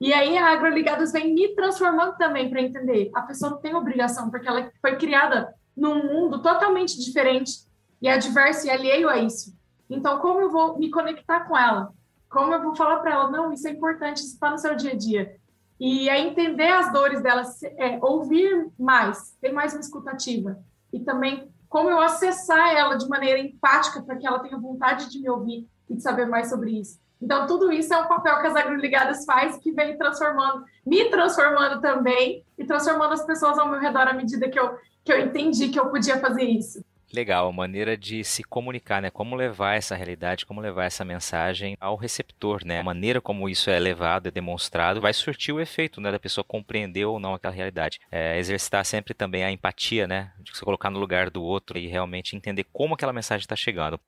E aí a Agroligados vem me transformando também para entender. A pessoa não tem obrigação, porque ela foi criada num mundo totalmente diferente e adverso e alheio a isso. Então, como eu vou me conectar com ela? Como eu vou falar para ela, não, isso é importante, isso está no seu dia a dia. E é entender as dores dela, é, ouvir mais, ter mais uma escutativa. E também como eu acessar ela de maneira empática para que ela tenha vontade de me ouvir e de saber mais sobre isso. Então, tudo isso é um papel que as agroligadas faz que vem transformando, me transformando também e transformando as pessoas ao meu redor à medida que eu, que eu entendi que eu podia fazer isso. Legal, a maneira de se comunicar, né? Como levar essa realidade, como levar essa mensagem ao receptor, né? A maneira como isso é levado, é demonstrado, vai surtir o efeito, né? Da pessoa compreender ou não aquela realidade. É, exercitar sempre também a empatia, né? De se colocar no lugar do outro e realmente entender como aquela mensagem está chegando.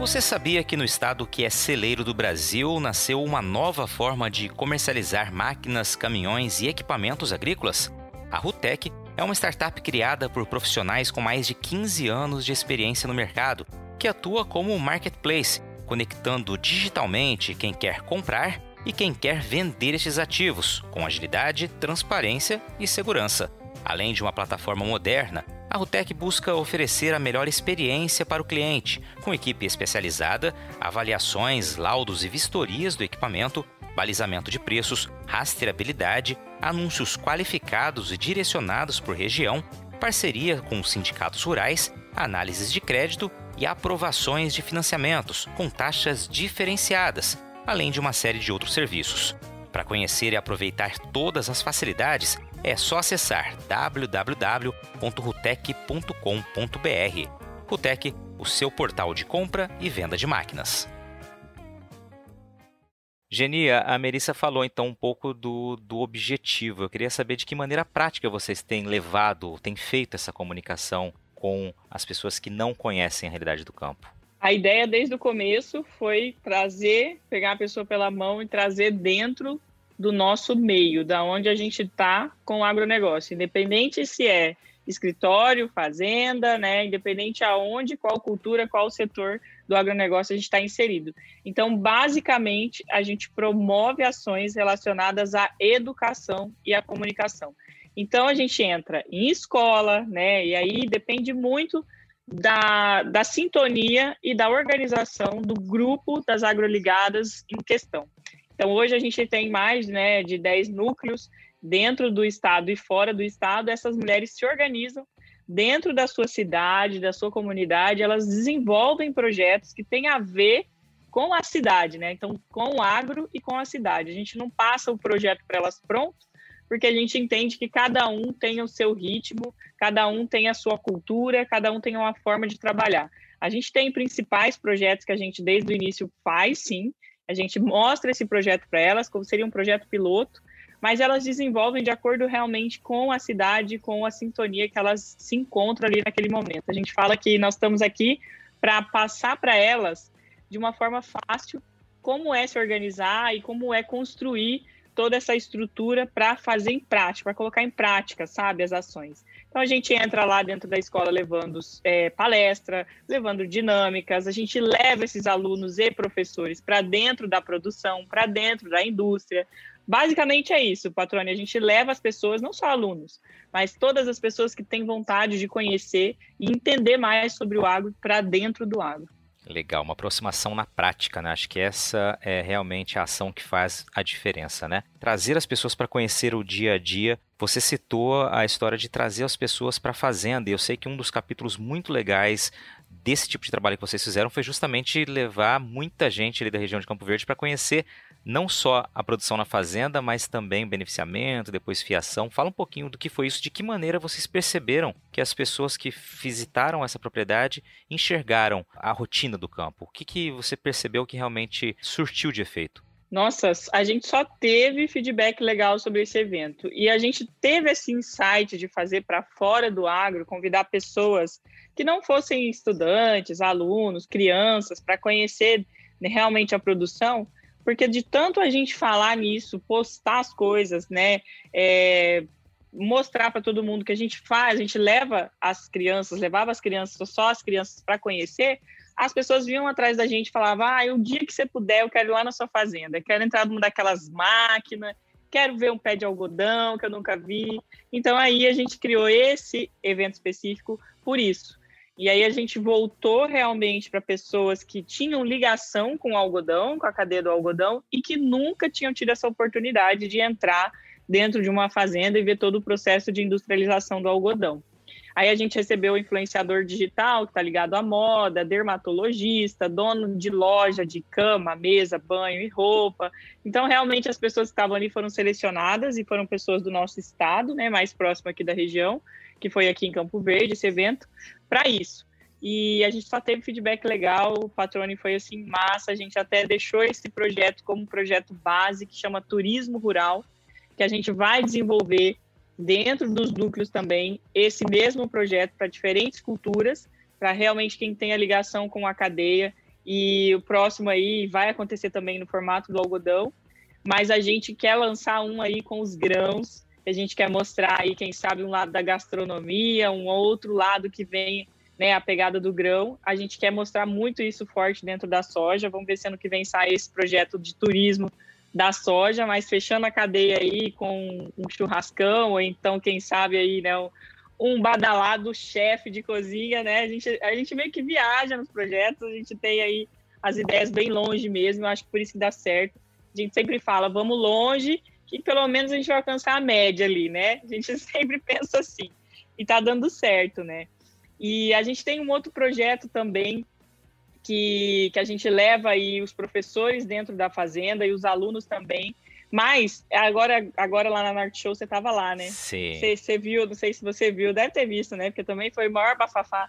Você sabia que no estado que é celeiro do Brasil nasceu uma nova forma de comercializar máquinas, caminhões e equipamentos agrícolas? A Rutec é uma startup criada por profissionais com mais de 15 anos de experiência no mercado, que atua como marketplace, conectando digitalmente quem quer comprar e quem quer vender estes ativos, com agilidade, transparência e segurança. Além de uma plataforma moderna, a Rutec busca oferecer a melhor experiência para o cliente, com equipe especializada, avaliações, laudos e vistorias do equipamento, balizamento de preços, rastreabilidade, anúncios qualificados e direcionados por região, parceria com sindicatos rurais, análises de crédito e aprovações de financiamentos com taxas diferenciadas, além de uma série de outros serviços. Para conhecer e aproveitar todas as facilidades, é só acessar www.rutec.com.br. Rutec, o seu portal de compra e venda de máquinas. Genia, a Melissa falou então um pouco do, do objetivo. Eu queria saber de que maneira prática vocês têm levado, têm feito essa comunicação com as pessoas que não conhecem a realidade do campo. A ideia desde o começo foi trazer, pegar a pessoa pela mão e trazer dentro do nosso meio, da onde a gente está com o agronegócio, independente se é escritório, fazenda, né, independente aonde, qual cultura, qual setor do agronegócio a gente está inserido. Então, basicamente, a gente promove ações relacionadas à educação e à comunicação. Então, a gente entra em escola, né? E aí depende muito da, da sintonia e da organização do grupo das agroligadas em questão. Então, hoje a gente tem mais né, de 10 núcleos dentro do estado e fora do estado. Essas mulheres se organizam dentro da sua cidade, da sua comunidade, elas desenvolvem projetos que têm a ver com a cidade, né? Então, com o agro e com a cidade. A gente não passa o projeto para elas pronto, porque a gente entende que cada um tem o seu ritmo, cada um tem a sua cultura, cada um tem uma forma de trabalhar. A gente tem principais projetos que a gente desde o início faz, sim. A gente mostra esse projeto para elas, como seria um projeto piloto, mas elas desenvolvem de acordo realmente com a cidade, com a sintonia que elas se encontram ali naquele momento. A gente fala que nós estamos aqui para passar para elas de uma forma fácil como é se organizar e como é construir toda essa estrutura para fazer em prática, para colocar em prática, sabe, as ações. Então a gente entra lá dentro da escola levando é, palestra, levando dinâmicas, a gente leva esses alunos e professores para dentro da produção, para dentro da indústria, Basicamente é isso, Patrone. A gente leva as pessoas, não só alunos, mas todas as pessoas que têm vontade de conhecer e entender mais sobre o agro para dentro do agro. Legal, uma aproximação na prática, né? Acho que essa é realmente a ação que faz a diferença, né? Trazer as pessoas para conhecer o dia a dia. Você citou a história de trazer as pessoas para a fazenda, e eu sei que um dos capítulos muito legais desse tipo de trabalho que vocês fizeram foi justamente levar muita gente ali da região de Campo Verde para conhecer não só a produção na fazenda, mas também beneficiamento, depois fiação. Fala um pouquinho do que foi isso, de que maneira vocês perceberam que as pessoas que visitaram essa propriedade enxergaram a rotina do campo. O que, que você percebeu que realmente surtiu de efeito? Nossa, a gente só teve feedback legal sobre esse evento. E a gente teve esse insight de fazer para fora do agro, convidar pessoas que não fossem estudantes, alunos, crianças, para conhecer realmente a produção, porque de tanto a gente falar nisso, postar as coisas, né, é, mostrar para todo mundo que a gente faz, a gente leva as crianças, levava as crianças, só as crianças para conhecer, as pessoas vinham atrás da gente e falavam, ah, o dia que você puder, eu quero ir lá na sua fazenda, quero entrar numa daquelas máquinas, quero ver um pé de algodão que eu nunca vi. Então aí a gente criou esse evento específico por isso. E aí a gente voltou realmente para pessoas que tinham ligação com o algodão, com a cadeia do algodão, e que nunca tinham tido essa oportunidade de entrar dentro de uma fazenda e ver todo o processo de industrialização do algodão. Aí a gente recebeu o influenciador digital, que está ligado à moda, dermatologista, dono de loja de cama, mesa, banho e roupa. Então, realmente, as pessoas que estavam ali foram selecionadas e foram pessoas do nosso estado, né, mais próximo aqui da região, que foi aqui em Campo Verde, esse evento, para isso. E a gente só teve feedback legal, o Patrone foi assim massa, a gente até deixou esse projeto como um projeto base que chama Turismo Rural, que a gente vai desenvolver dentro dos núcleos também esse mesmo projeto para diferentes culturas, para realmente quem tem a ligação com a cadeia. E o próximo aí vai acontecer também no formato do algodão, mas a gente quer lançar um aí com os grãos, a gente quer mostrar aí, quem sabe, um lado da gastronomia, um outro lado que vem né, a pegada do grão. A gente quer mostrar muito isso forte dentro da soja. Vamos ver se ano que vem sai esse projeto de turismo da soja, mas fechando a cadeia aí com um churrascão, ou então, quem sabe, aí, né, um badalado chefe de cozinha, né? A gente, a gente meio que viaja nos projetos, a gente tem aí as ideias bem longe mesmo, eu acho que por isso que dá certo. A gente sempre fala, vamos longe, que pelo menos a gente vai alcançar a média ali, né? A gente sempre pensa assim, e tá dando certo, né? E a gente tem um outro projeto também que, que a gente leva aí os professores dentro da fazenda e os alunos também. Mas agora, agora lá na Norte Show você estava lá, né? Sim. Você, você, viu, não sei se você viu, deve ter visto, né? Porque também foi o maior bafafá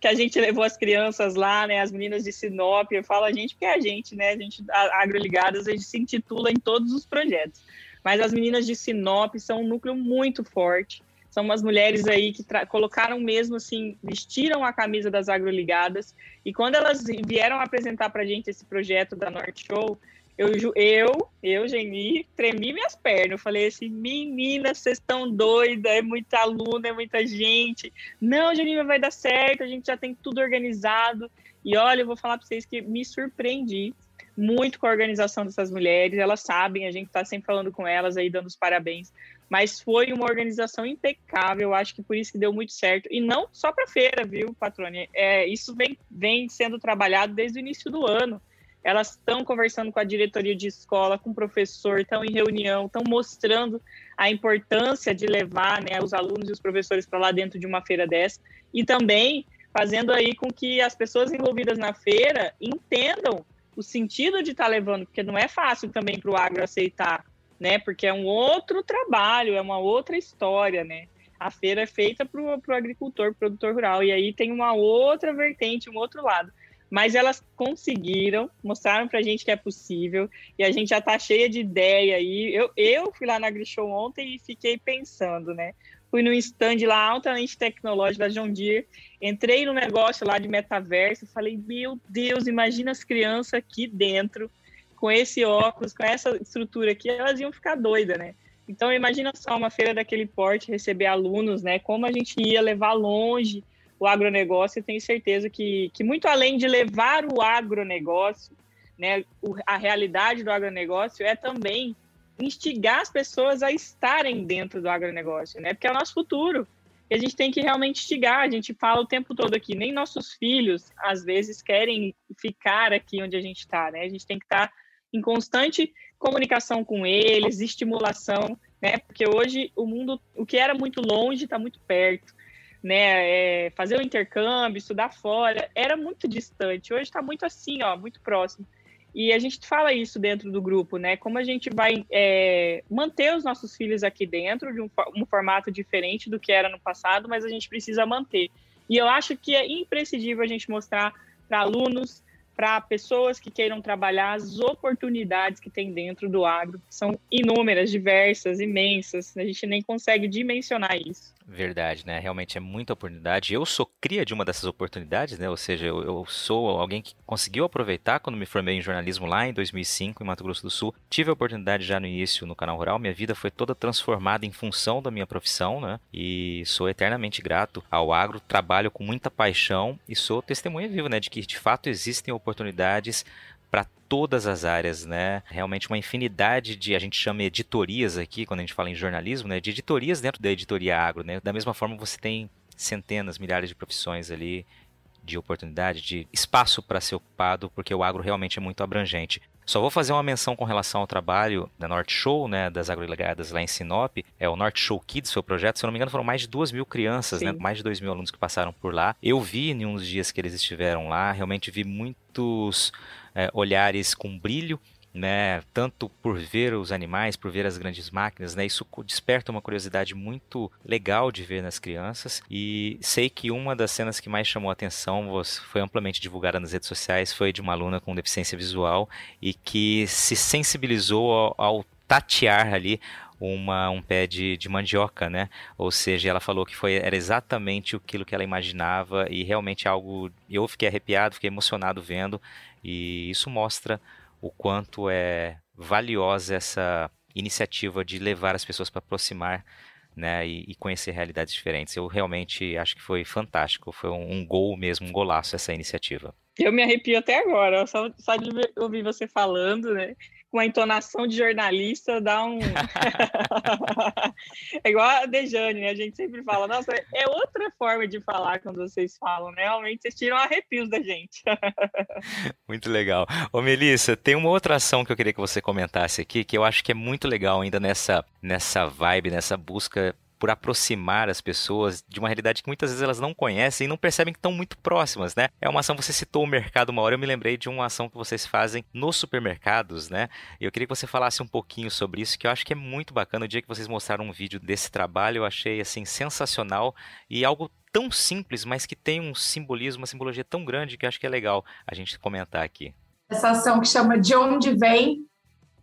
que a gente levou as crianças lá, né? As meninas de Sinop, eu falo a gente porque é a gente, né? A gente, a Agroligadas, a gente se intitula em todos os projetos. Mas as meninas de Sinop são um núcleo muito forte. São umas mulheres aí que colocaram mesmo assim, vestiram a camisa das agroligadas. E quando elas vieram apresentar para a gente esse projeto da Norte Show, eu, eu, eu, Geni, tremi minhas pernas. Eu falei assim, meninas, vocês estão doidas, é muita aluna, é muita gente. Não, Geni, vai dar certo, a gente já tem tudo organizado. E olha, eu vou falar para vocês que me surpreendi muito com a organização dessas mulheres. Elas sabem, a gente está sempre falando com elas aí, dando os parabéns mas foi uma organização impecável, acho que por isso que deu muito certo. E não só para feira, viu, Patrone? É, isso vem, vem sendo trabalhado desde o início do ano. Elas estão conversando com a diretoria de escola, com o professor, estão em reunião, estão mostrando a importância de levar né, os alunos e os professores para lá dentro de uma feira dessa. E também fazendo aí com que as pessoas envolvidas na feira entendam o sentido de estar tá levando, porque não é fácil também para o agro aceitar né? Porque é um outro trabalho, é uma outra história, né? A feira é feita para o agricultor, produtor rural, e aí tem uma outra vertente, um outro lado. Mas elas conseguiram, mostraram para a gente que é possível, e a gente já está cheia de ideia aí. Eu, eu fui lá na AgriShow ontem e fiquei pensando, né? Fui no stand lá altamente tecnológico da John Deere, entrei no negócio lá de metaverso, falei, meu Deus, imagina as crianças aqui dentro, com esse óculos, com essa estrutura aqui, elas iam ficar doidas, né? Então, imagina só uma feira daquele porte receber alunos, né? Como a gente ia levar longe o agronegócio. Eu tenho certeza que, que muito além de levar o agronegócio, né, a realidade do agronegócio é também instigar as pessoas a estarem dentro do agronegócio, né? Porque é o nosso futuro. E a gente tem que realmente instigar. A gente fala o tempo todo aqui. Nem nossos filhos, às vezes, querem ficar aqui onde a gente está, né? A gente tem que estar tá em constante comunicação com eles, estimulação, né? Porque hoje o mundo, o que era muito longe, está muito perto, né? É, fazer o intercâmbio, estudar fora, era muito distante. Hoje está muito assim, ó, muito próximo. E a gente fala isso dentro do grupo, né? Como a gente vai é, manter os nossos filhos aqui dentro de um, um formato diferente do que era no passado, mas a gente precisa manter. E eu acho que é imprescindível a gente mostrar para alunos, para pessoas que queiram trabalhar as oportunidades que tem dentro do agro, que são inúmeras, diversas, imensas, a gente nem consegue dimensionar isso. Verdade, né? Realmente é muita oportunidade. Eu sou cria de uma dessas oportunidades, né? Ou seja, eu, eu, sou alguém que conseguiu aproveitar quando me formei em jornalismo lá em 2005 em Mato Grosso do Sul. Tive a oportunidade já no início no canal Rural. Minha vida foi toda transformada em função da minha profissão, né? E sou eternamente grato ao agro. Trabalho com muita paixão e sou testemunha viva, né? De que de fato existem oportunidades para todas as áreas, né? Realmente uma infinidade de, a gente chama editorias aqui, quando a gente fala em jornalismo, né? De editorias dentro da editoria agro, né? Da mesma forma você tem centenas, milhares de profissões ali, de oportunidade, de espaço para ser ocupado, porque o agro realmente é muito abrangente. Só vou fazer uma menção com relação ao trabalho da Norte Show, né, das agrolegadas lá em Sinop. É o Norte Show Kids, o projeto. Se eu não me engano, foram mais de duas mil crianças, né, mais de dois mil alunos que passaram por lá. Eu vi em uns dias que eles estiveram lá, realmente vi muitos é, olhares com brilho né? Tanto por ver os animais, por ver as grandes máquinas, né? Isso desperta uma curiosidade muito legal de ver nas crianças. E sei que uma das cenas que mais chamou a atenção, foi amplamente divulgada nas redes sociais, foi de uma aluna com deficiência visual e que se sensibilizou ao, ao tatear ali uma, um pé de, de mandioca, né? Ou seja, ela falou que foi, era exatamente aquilo que ela imaginava e realmente algo. Eu fiquei arrepiado, fiquei emocionado vendo, e isso mostra o quanto é valiosa essa iniciativa de levar as pessoas para aproximar né, e, e, conhecer realidades diferentes. Eu realmente acho que foi fantástico, foi um, um gol mesmo, um golaço essa iniciativa. Eu me arrepio até agora, só, só de ouvir você falando, né? Com a entonação de jornalista, dá um. é igual a Dejane, né? A gente sempre fala, nossa, é outra forma de falar quando vocês falam, né? Realmente vocês tiram arrepios da gente. muito legal. Ô, Melissa, tem uma outra ação que eu queria que você comentasse aqui, que eu acho que é muito legal ainda nessa, nessa vibe, nessa busca por aproximar as pessoas de uma realidade que muitas vezes elas não conhecem e não percebem que estão muito próximas, né? É uma ação, você citou o mercado uma hora, eu me lembrei de uma ação que vocês fazem nos supermercados, né? E eu queria que você falasse um pouquinho sobre isso, que eu acho que é muito bacana. O dia que vocês mostraram um vídeo desse trabalho, eu achei, assim, sensacional e algo tão simples, mas que tem um simbolismo, uma simbologia tão grande que eu acho que é legal a gente comentar aqui. Essa ação que chama De Onde Vem,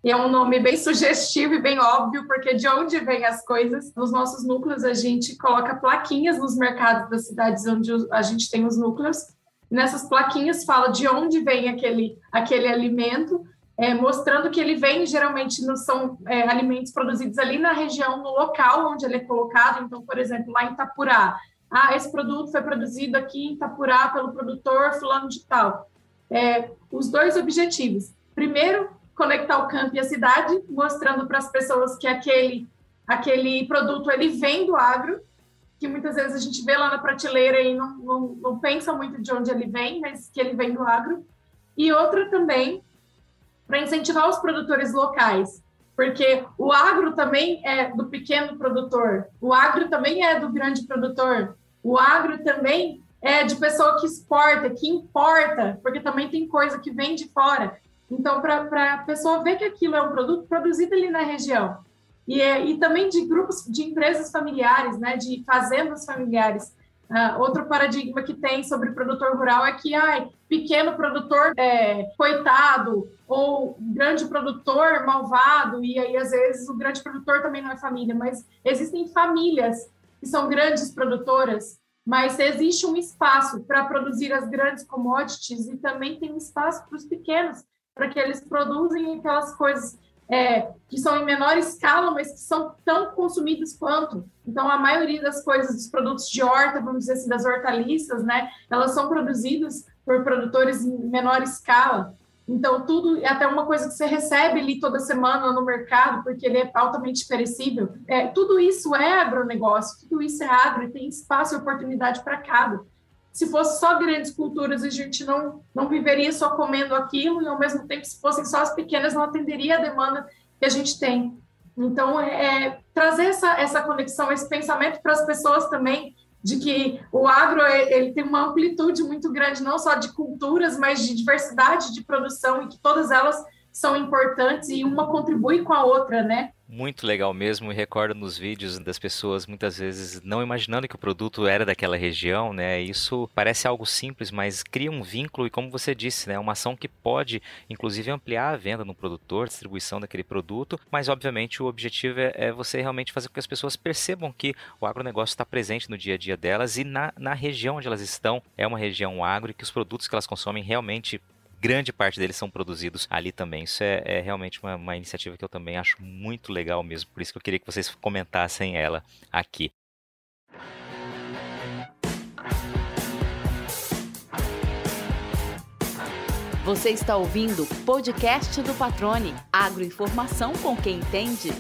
e é um nome bem sugestivo e bem óbvio, porque de onde vêm as coisas? Nos nossos núcleos, a gente coloca plaquinhas nos mercados das cidades onde a gente tem os núcleos. Nessas plaquinhas fala de onde vem aquele, aquele alimento, é, mostrando que ele vem, geralmente, não são é, alimentos produzidos ali na região, no local onde ele é colocado. Então, por exemplo, lá em Itapurá, ah, esse produto foi produzido aqui em Itapurá pelo produtor fulano de tal. É, os dois objetivos. Primeiro, conectar o campo e a cidade, mostrando para as pessoas que aquele aquele produto ele vem do agro, que muitas vezes a gente vê lá na prateleira e não, não, não pensa muito de onde ele vem, mas que ele vem do agro. E outra também para incentivar os produtores locais, porque o agro também é do pequeno produtor, o agro também é do grande produtor, o agro também é de pessoa que exporta, que importa, porque também tem coisa que vem de fora. Então, para a pessoa ver que aquilo é um produto produzido ali na região. E, é, e também de grupos, de empresas familiares, né, de fazendas familiares. Uh, outro paradigma que tem sobre produtor rural é que, ai, pequeno produtor é, coitado, ou grande produtor malvado, e aí às vezes o grande produtor também não é família, mas existem famílias que são grandes produtoras, mas existe um espaço para produzir as grandes commodities e também tem um espaço para os pequenos para que eles produzem aquelas coisas é, que são em menor escala, mas que são tão consumidas quanto. Então, a maioria das coisas, dos produtos de horta, vamos dizer assim, das hortaliças, né, elas são produzidas por produtores em menor escala. Então, tudo é até uma coisa que você recebe ali toda semana no mercado, porque ele é altamente perecível. É, tudo isso é agronegócio, tudo isso é agro e tem espaço e oportunidade para cada se fosse só grandes culturas, a gente não, não viveria só comendo aquilo, e ao mesmo tempo, se fossem só as pequenas, não atenderia a demanda que a gente tem. Então, é, é trazer essa, essa conexão, esse pensamento para as pessoas também, de que o agro ele tem uma amplitude muito grande, não só de culturas, mas de diversidade de produção, e que todas elas são importantes e uma contribui com a outra, né? Muito legal mesmo, e recordo nos vídeos das pessoas muitas vezes não imaginando que o produto era daquela região, né? Isso parece algo simples, mas cria um vínculo e como você disse, né, uma ação que pode inclusive ampliar a venda no produtor, distribuição daquele produto, mas obviamente o objetivo é, é você realmente fazer com que as pessoas percebam que o agronegócio está presente no dia a dia delas e na, na região onde elas estão é uma região agro e que os produtos que elas consomem realmente grande parte deles são produzidos ali também. Isso é, é realmente uma, uma iniciativa que eu também acho muito legal mesmo, por isso que eu queria que vocês comentassem ela aqui. Você está ouvindo o podcast do Patrone. Agroinformação com quem entende.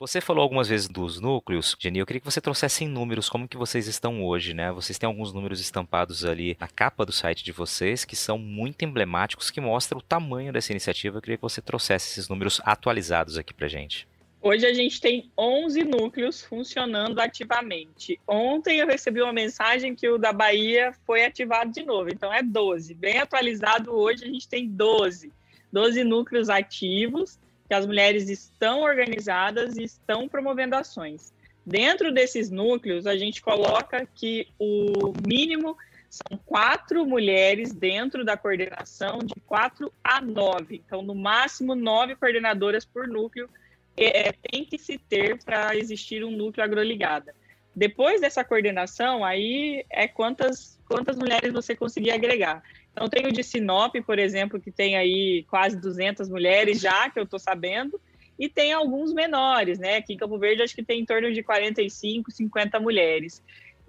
Você falou algumas vezes dos núcleos, Jenny. Eu queria que você trouxesse em números como que vocês estão hoje, né? Vocês têm alguns números estampados ali na capa do site de vocês que são muito emblemáticos, que mostram o tamanho dessa iniciativa. Eu queria que você trouxesse esses números atualizados aqui pra gente. Hoje a gente tem 11 núcleos funcionando ativamente. Ontem eu recebi uma mensagem que o da Bahia foi ativado de novo, então é 12. Bem atualizado hoje a gente tem 12. 12 núcleos ativos, que as mulheres estão organizadas e estão promovendo ações. Dentro desses núcleos, a gente coloca que o mínimo são quatro mulheres dentro da coordenação, de quatro a nove. Então, no máximo, nove coordenadoras por núcleo é, tem que se ter para existir um núcleo agroligada. Depois dessa coordenação, aí é quantas, quantas mulheres você conseguir agregar. Então, tem o de Sinop, por exemplo, que tem aí quase 200 mulheres já, que eu estou sabendo, e tem alguns menores, né? Aqui em Campo Verde, acho que tem em torno de 45, 50 mulheres.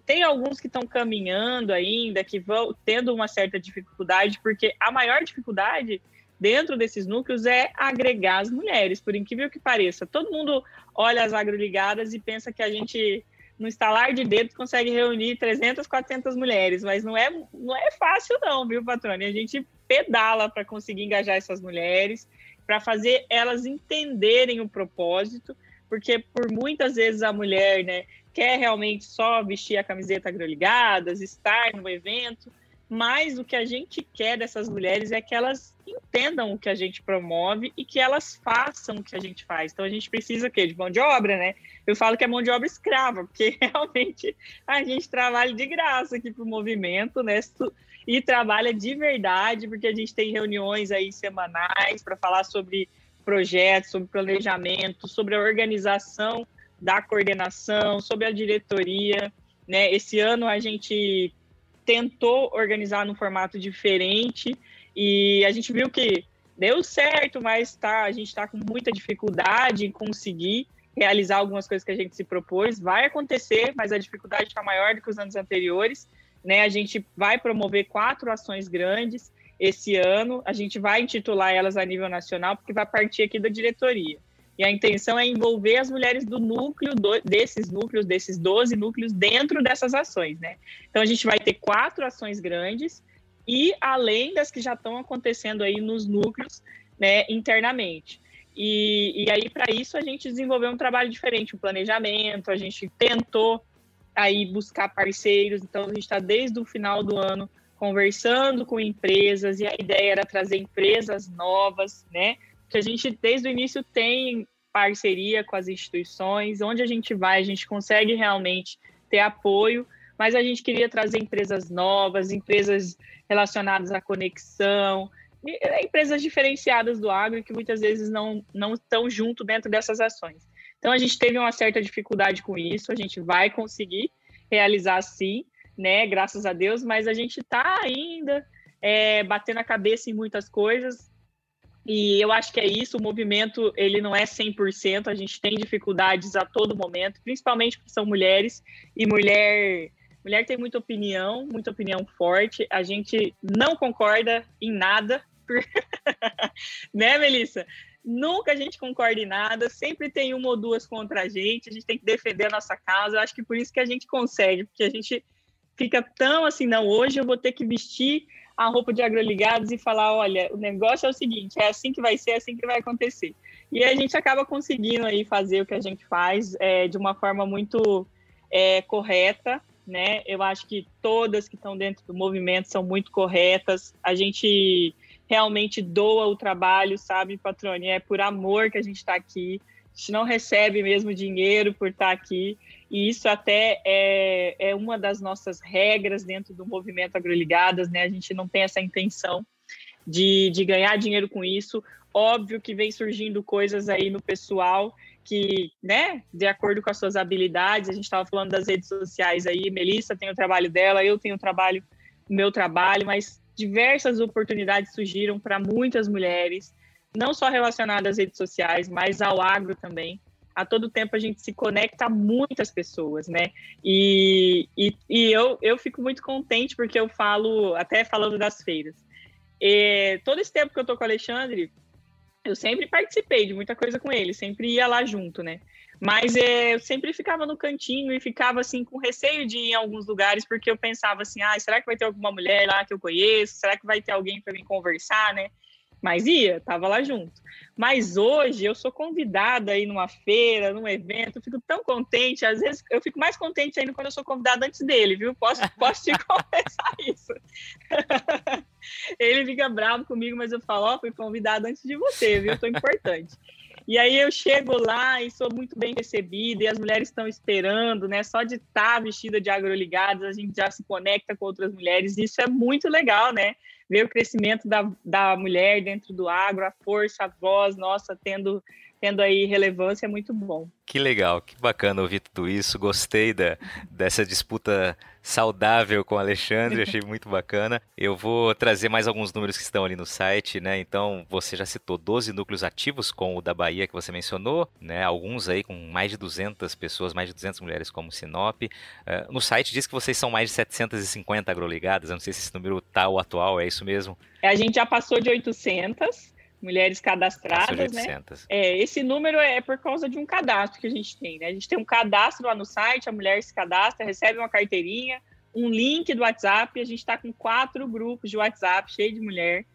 Tem alguns que estão caminhando ainda, que vão tendo uma certa dificuldade, porque a maior dificuldade dentro desses núcleos é agregar as mulheres, por incrível que pareça. Todo mundo olha as agroligadas e pensa que a gente, no estalar de dedos, consegue reunir 300, 400 mulheres, mas não é, não é fácil não, viu, patrone? A gente pedala para conseguir engajar essas mulheres, para fazer elas entenderem o propósito, porque por muitas vezes a mulher, né, quer realmente só vestir a camiseta agroligadas, estar no evento, mas o que a gente quer dessas mulheres é que elas entendam o que a gente promove e que elas façam o que a gente faz. Então a gente precisa o quê? De mão de obra, né? Eu falo que é mão de obra escrava, porque realmente a gente trabalha de graça aqui para o movimento, né? E trabalha de verdade, porque a gente tem reuniões aí semanais para falar sobre projetos, sobre planejamento, sobre a organização da coordenação, sobre a diretoria. Né? Esse ano a gente tentou organizar num formato diferente e a gente viu que deu certo, mas tá, a gente está com muita dificuldade em conseguir realizar algumas coisas que a gente se propôs. Vai acontecer, mas a dificuldade está maior do que os anos anteriores. Né? A gente vai promover quatro ações grandes esse ano. A gente vai intitular elas a nível nacional, porque vai partir aqui da diretoria. E a intenção é envolver as mulheres do núcleo, do, desses núcleos, desses 12 núcleos, dentro dessas ações, né? Então, a gente vai ter quatro ações grandes, e além das que já estão acontecendo aí nos núcleos, né, internamente. E, e aí, para isso, a gente desenvolveu um trabalho diferente, um planejamento, a gente tentou aí buscar parceiros, então a gente está desde o final do ano conversando com empresas, e a ideia era trazer empresas novas, né? Que a gente, desde o início, tem parceria com as instituições, onde a gente vai, a gente consegue realmente ter apoio, mas a gente queria trazer empresas novas, empresas relacionadas à conexão, é, empresas diferenciadas do agro que muitas vezes não, não estão junto dentro dessas ações. Então a gente teve uma certa dificuldade com isso, a gente vai conseguir realizar sim, né? Graças a Deus, mas a gente está ainda é, batendo a cabeça em muitas coisas, e eu acho que é isso, o movimento ele não é 100%, a gente tem dificuldades a todo momento, principalmente porque são mulheres e mulher mulher tem muita opinião, muita opinião forte, a gente não concorda em nada, né, Melissa? Nunca a gente concorda em nada, sempre tem uma ou duas contra a gente, a gente tem que defender a nossa causa, eu acho que por isso que a gente consegue, porque a gente fica tão assim, não, hoje eu vou ter que vestir a roupa de agroligados e falar, olha, o negócio é o seguinte, é assim que vai ser, é assim que vai acontecer. E a gente acaba conseguindo aí fazer o que a gente faz é, de uma forma muito é, correta, né? Eu acho que todas que estão dentro do movimento são muito corretas. A gente realmente doa o trabalho, sabe, Patrone? É por amor que a gente está aqui. Gente não recebe mesmo dinheiro por estar aqui. E isso até é, é uma das nossas regras dentro do movimento Agroligadas, né? A gente não tem essa intenção de, de ganhar dinheiro com isso. Óbvio que vem surgindo coisas aí no pessoal que, né, de acordo com as suas habilidades, a gente estava falando das redes sociais aí, Melissa tem o trabalho dela, eu tenho o trabalho, meu trabalho, mas diversas oportunidades surgiram para muitas mulheres, não só relacionadas às redes sociais, mas ao agro também a todo tempo a gente se conecta a muitas pessoas, né? E, e, e eu, eu fico muito contente porque eu falo, até falando das feiras. E, todo esse tempo que eu tô com o Alexandre, eu sempre participei de muita coisa com ele, sempre ia lá junto, né? Mas é, eu sempre ficava no cantinho e ficava assim com receio de ir em alguns lugares, porque eu pensava assim: ah, será que vai ter alguma mulher lá que eu conheço? Será que vai ter alguém para me conversar, né? Mas ia, tava lá junto. Mas hoje eu sou convidada aí numa feira, num evento, eu fico tão contente. Às vezes eu fico mais contente ainda quando eu sou convidada antes dele, viu? Posso, posso te confessar isso. Ele fica bravo comigo, mas eu falo, ó, oh, fui convidada antes de você, viu? Tô importante. E aí eu chego lá e sou muito bem recebida, e as mulheres estão esperando, né? Só de estar tá vestida de agroligadas, a gente já se conecta com outras mulheres, e isso é muito legal, né? Ver o crescimento da, da mulher dentro do agro, a força, a voz nossa tendo tendo aí relevância é muito bom. Que legal, que bacana ouvir tudo isso. Gostei da, dessa disputa saudável com o Alexandre, achei muito bacana. Eu vou trazer mais alguns números que estão ali no site, né? Então, você já citou 12 núcleos ativos com o da Bahia que você mencionou, né? Alguns aí com mais de 200 pessoas, mais de 200 mulheres como Sinop. Uh, no site diz que vocês são mais de 750 agroligadas, eu não sei se esse número tá o atual, é isso mesmo? A gente já passou de 800, mulheres cadastradas, né? É, esse número é por causa de um cadastro que a gente tem, né? A gente tem um cadastro lá no site, a mulher se cadastra, recebe uma carteirinha, um link do WhatsApp, a gente está com quatro grupos de WhatsApp cheio de mulher,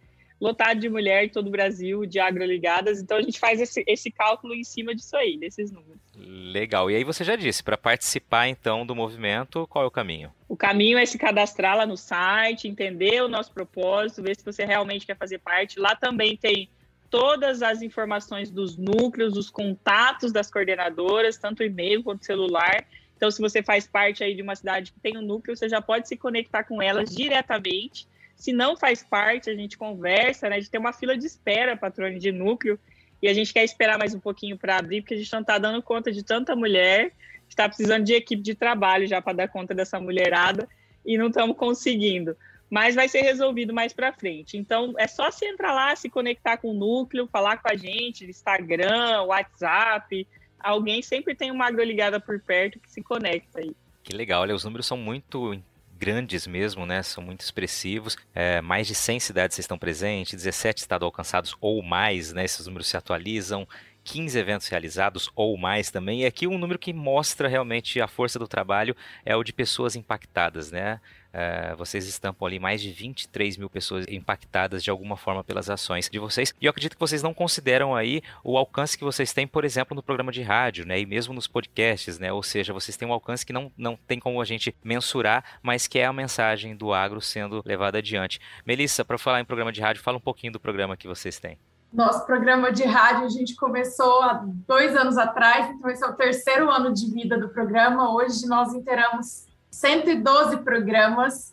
lotado de mulher em todo o Brasil, de agroligadas, então a gente faz esse, esse cálculo em cima disso aí, desses números. Legal, e aí você já disse, para participar então do movimento, qual é o caminho? O caminho é se cadastrar lá no site, entender o nosso propósito, ver se você realmente quer fazer parte. Lá também tem todas as informações dos núcleos, os contatos das coordenadoras, tanto e-mail quanto celular. Então, se você faz parte aí de uma cidade que tem um núcleo, você já pode se conectar com elas diretamente. Se não faz parte, a gente conversa, né? A gente tem uma fila de espera, patrone de núcleo, e a gente quer esperar mais um pouquinho para abrir, porque a gente não está dando conta de tanta mulher, está precisando de equipe de trabalho já para dar conta dessa mulherada, e não estamos conseguindo mas vai ser resolvido mais para frente. Então, é só se entrar lá, se conectar com o núcleo, falar com a gente, Instagram, WhatsApp. Alguém sempre tem uma agroligada por perto que se conecta aí. Que legal, olha, os números são muito grandes mesmo, né? São muito expressivos. É, mais de 100 cidades estão presentes, 17 estados alcançados ou mais, né? Esses números se atualizam. 15 eventos realizados ou mais também. E aqui um número que mostra realmente a força do trabalho é o de pessoas impactadas, né? Uh, vocês estampam ali mais de 23 mil pessoas impactadas de alguma forma pelas ações de vocês. E eu acredito que vocês não consideram aí o alcance que vocês têm, por exemplo, no programa de rádio, né? E mesmo nos podcasts, né? Ou seja, vocês têm um alcance que não, não tem como a gente mensurar, mas que é a mensagem do agro sendo levada adiante. Melissa, para falar em programa de rádio, fala um pouquinho do programa que vocês têm. Nosso programa de rádio a gente começou há dois anos atrás, então esse é o terceiro ano de vida do programa. Hoje nós inteiramos 112 programas.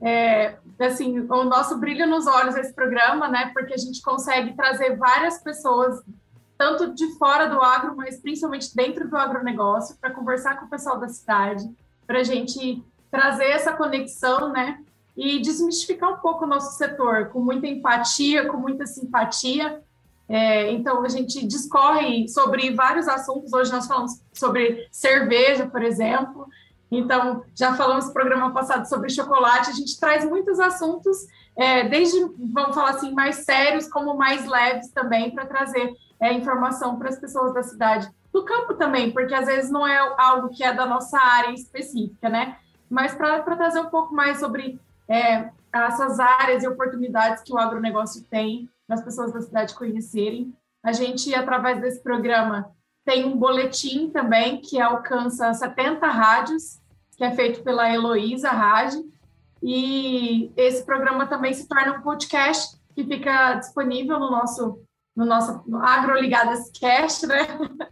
É, assim, o nosso brilho nos olhos esse programa, né? Porque a gente consegue trazer várias pessoas, tanto de fora do agro, mas principalmente dentro do agronegócio, para conversar com o pessoal da cidade, para a gente trazer essa conexão, né? E desmistificar um pouco o nosso setor, com muita empatia, com muita simpatia. É, então, a gente discorre sobre vários assuntos. Hoje nós falamos sobre cerveja, por exemplo. Então, já falamos no programa passado sobre chocolate, a gente traz muitos assuntos, é, desde, vamos falar assim, mais sérios, como mais leves também, para trazer é, informação para as pessoas da cidade. Do campo também, porque às vezes não é algo que é da nossa área específica, né? Mas para trazer um pouco mais sobre é, essas áreas e oportunidades que o agronegócio tem, para as pessoas da cidade conhecerem. A gente, através desse programa, tem um boletim também que alcança 70 rádios, que é feito pela Heloísa Rádio. E esse programa também se torna um podcast que fica disponível no nosso no nosso no AgroLigadas Cast, né?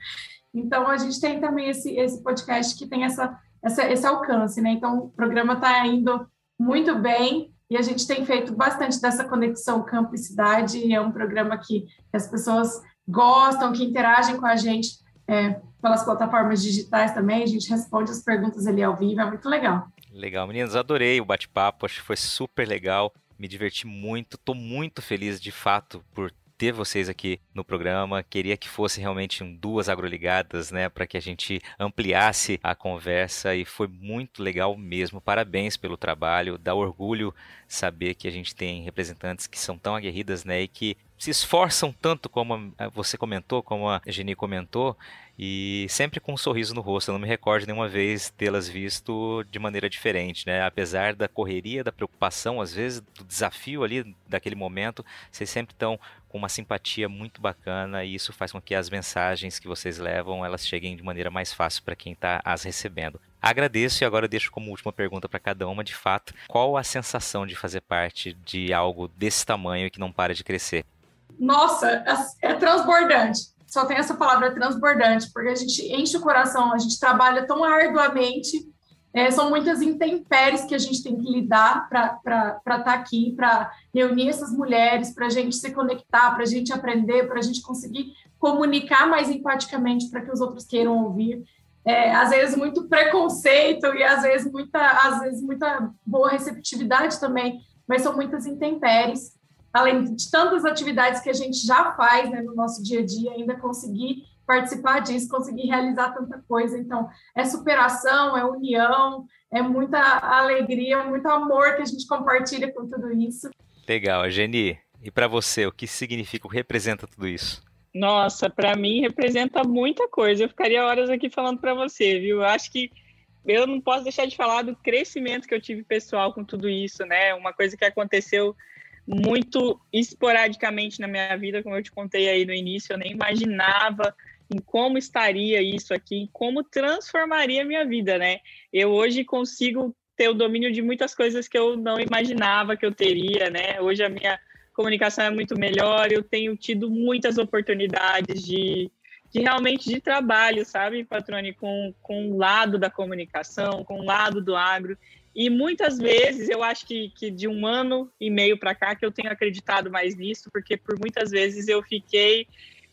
Então a gente tem também esse, esse podcast que tem essa, essa esse alcance, né? Então o programa está indo muito bem e a gente tem feito bastante dessa conexão campo e cidade. É um programa que as pessoas gostam, que interagem com a gente é, pelas plataformas digitais também, a gente responde as perguntas ali ao vivo, é muito legal. Legal, meninas, adorei o bate-papo, acho que foi super legal, me diverti muito, estou muito feliz de fato por ter vocês aqui no programa. Queria que fosse realmente duas agroligadas, né, para que a gente ampliasse a conversa e foi muito legal mesmo. Parabéns pelo trabalho, dá orgulho saber que a gente tem representantes que são tão aguerridas, né, e que se esforçam tanto como você comentou, como a Geni comentou, e sempre com um sorriso no rosto. Eu não me recordo nenhuma vez tê-las visto de maneira diferente, né? Apesar da correria, da preocupação, às vezes do desafio ali daquele momento, vocês sempre estão com uma simpatia muito bacana e isso faz com que as mensagens que vocês levam elas cheguem de maneira mais fácil para quem está as recebendo. Agradeço e agora deixo como última pergunta para cada uma, de fato, qual a sensação de fazer parte de algo desse tamanho e que não para de crescer? Nossa, é, transbordante. Só tem essa palavra transbordante, porque a gente enche o coração, a gente trabalha tão arduamente é, são muitas intempéries que a gente tem que lidar para estar tá aqui, para reunir essas mulheres, para a gente se conectar, para a gente aprender, para a gente conseguir comunicar mais empaticamente para que os outros queiram ouvir. É, às vezes muito preconceito e às vezes muita, às vezes muita boa receptividade também, mas são muitas intempéries. Além de tantas atividades que a gente já faz né, no nosso dia a dia, ainda conseguir participar disso, conseguir realizar tanta coisa. Então, é superação, é união, é muita alegria, muito amor que a gente compartilha com tudo isso. Legal, Geni. E para você, o que significa, o que representa tudo isso? Nossa, para mim representa muita coisa. Eu ficaria horas aqui falando para você, viu? Eu acho que eu não posso deixar de falar do crescimento que eu tive pessoal com tudo isso, né? Uma coisa que aconteceu muito esporadicamente na minha vida, como eu te contei aí no início, eu nem imaginava em como estaria isso aqui, em como transformaria a minha vida, né? Eu hoje consigo ter o domínio de muitas coisas que eu não imaginava que eu teria, né? Hoje a minha comunicação é muito melhor, eu tenho tido muitas oportunidades de, de realmente de trabalho, sabe, Patrone, com, com o lado da comunicação, com o lado do agro. E muitas vezes eu acho que, que de um ano e meio para cá que eu tenho acreditado mais nisso, porque por muitas vezes eu fiquei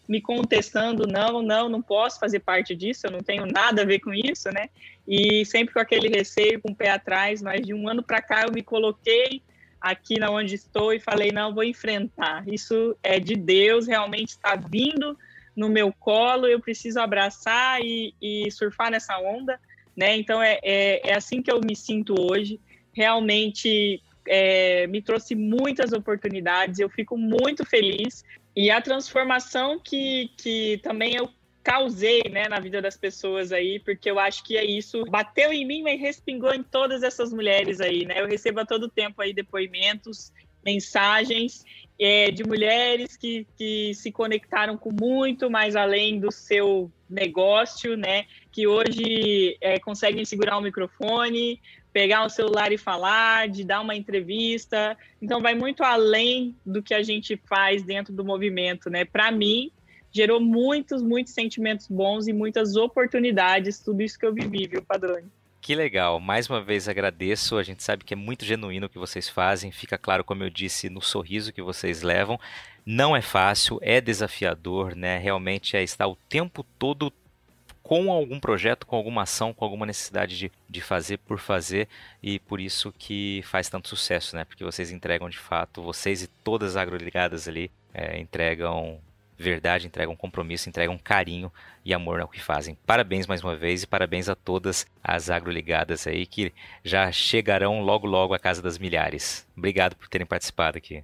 me contestando, não, não, não posso fazer parte disso, eu não tenho nada a ver com isso, né? E sempre com aquele receio, com o pé atrás, mas de um ano para cá eu me coloquei aqui na onde estou e falei, não, vou enfrentar. Isso é de Deus, realmente está vindo no meu colo, eu preciso abraçar e, e surfar nessa onda, né? Então é, é, é, assim que eu me sinto hoje. Realmente é, me trouxe muitas oportunidades, eu fico muito feliz e a transformação que, que também eu causei né, na vida das pessoas aí, porque eu acho que é isso. Bateu em mim, mas respingou em todas essas mulheres aí, né? Eu recebo a todo tempo aí depoimentos, mensagens é, de mulheres que, que se conectaram com muito mais além do seu negócio, né? Que hoje é, conseguem segurar o microfone, pegar o celular e falar, de dar uma entrevista. Então, vai muito além do que a gente faz dentro do movimento, né? Para mim, gerou muitos, muitos sentimentos bons e muitas oportunidades, tudo isso que eu vivi, viu, Padrone? Que legal. Mais uma vez agradeço. A gente sabe que é muito genuíno o que vocês fazem. Fica claro, como eu disse, no sorriso que vocês levam. Não é fácil, é desafiador, né? Realmente é estar o tempo todo com algum projeto, com alguma ação, com alguma necessidade de, de fazer por fazer e por isso que faz tanto sucesso, né? Porque vocês entregam de fato, vocês e todas as agroligadas ali é, entregam verdade, entregam compromisso, entregam carinho e amor no que fazem. Parabéns mais uma vez e parabéns a todas as agroligadas aí que já chegarão logo logo à casa das milhares. Obrigado por terem participado aqui.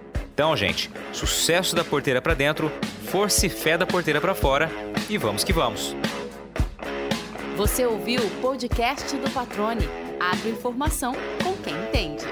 Então, gente, sucesso da porteira para dentro, força e fé da porteira para fora e vamos que vamos. Você ouviu o podcast do Patrone. Agroinformação com quem entende.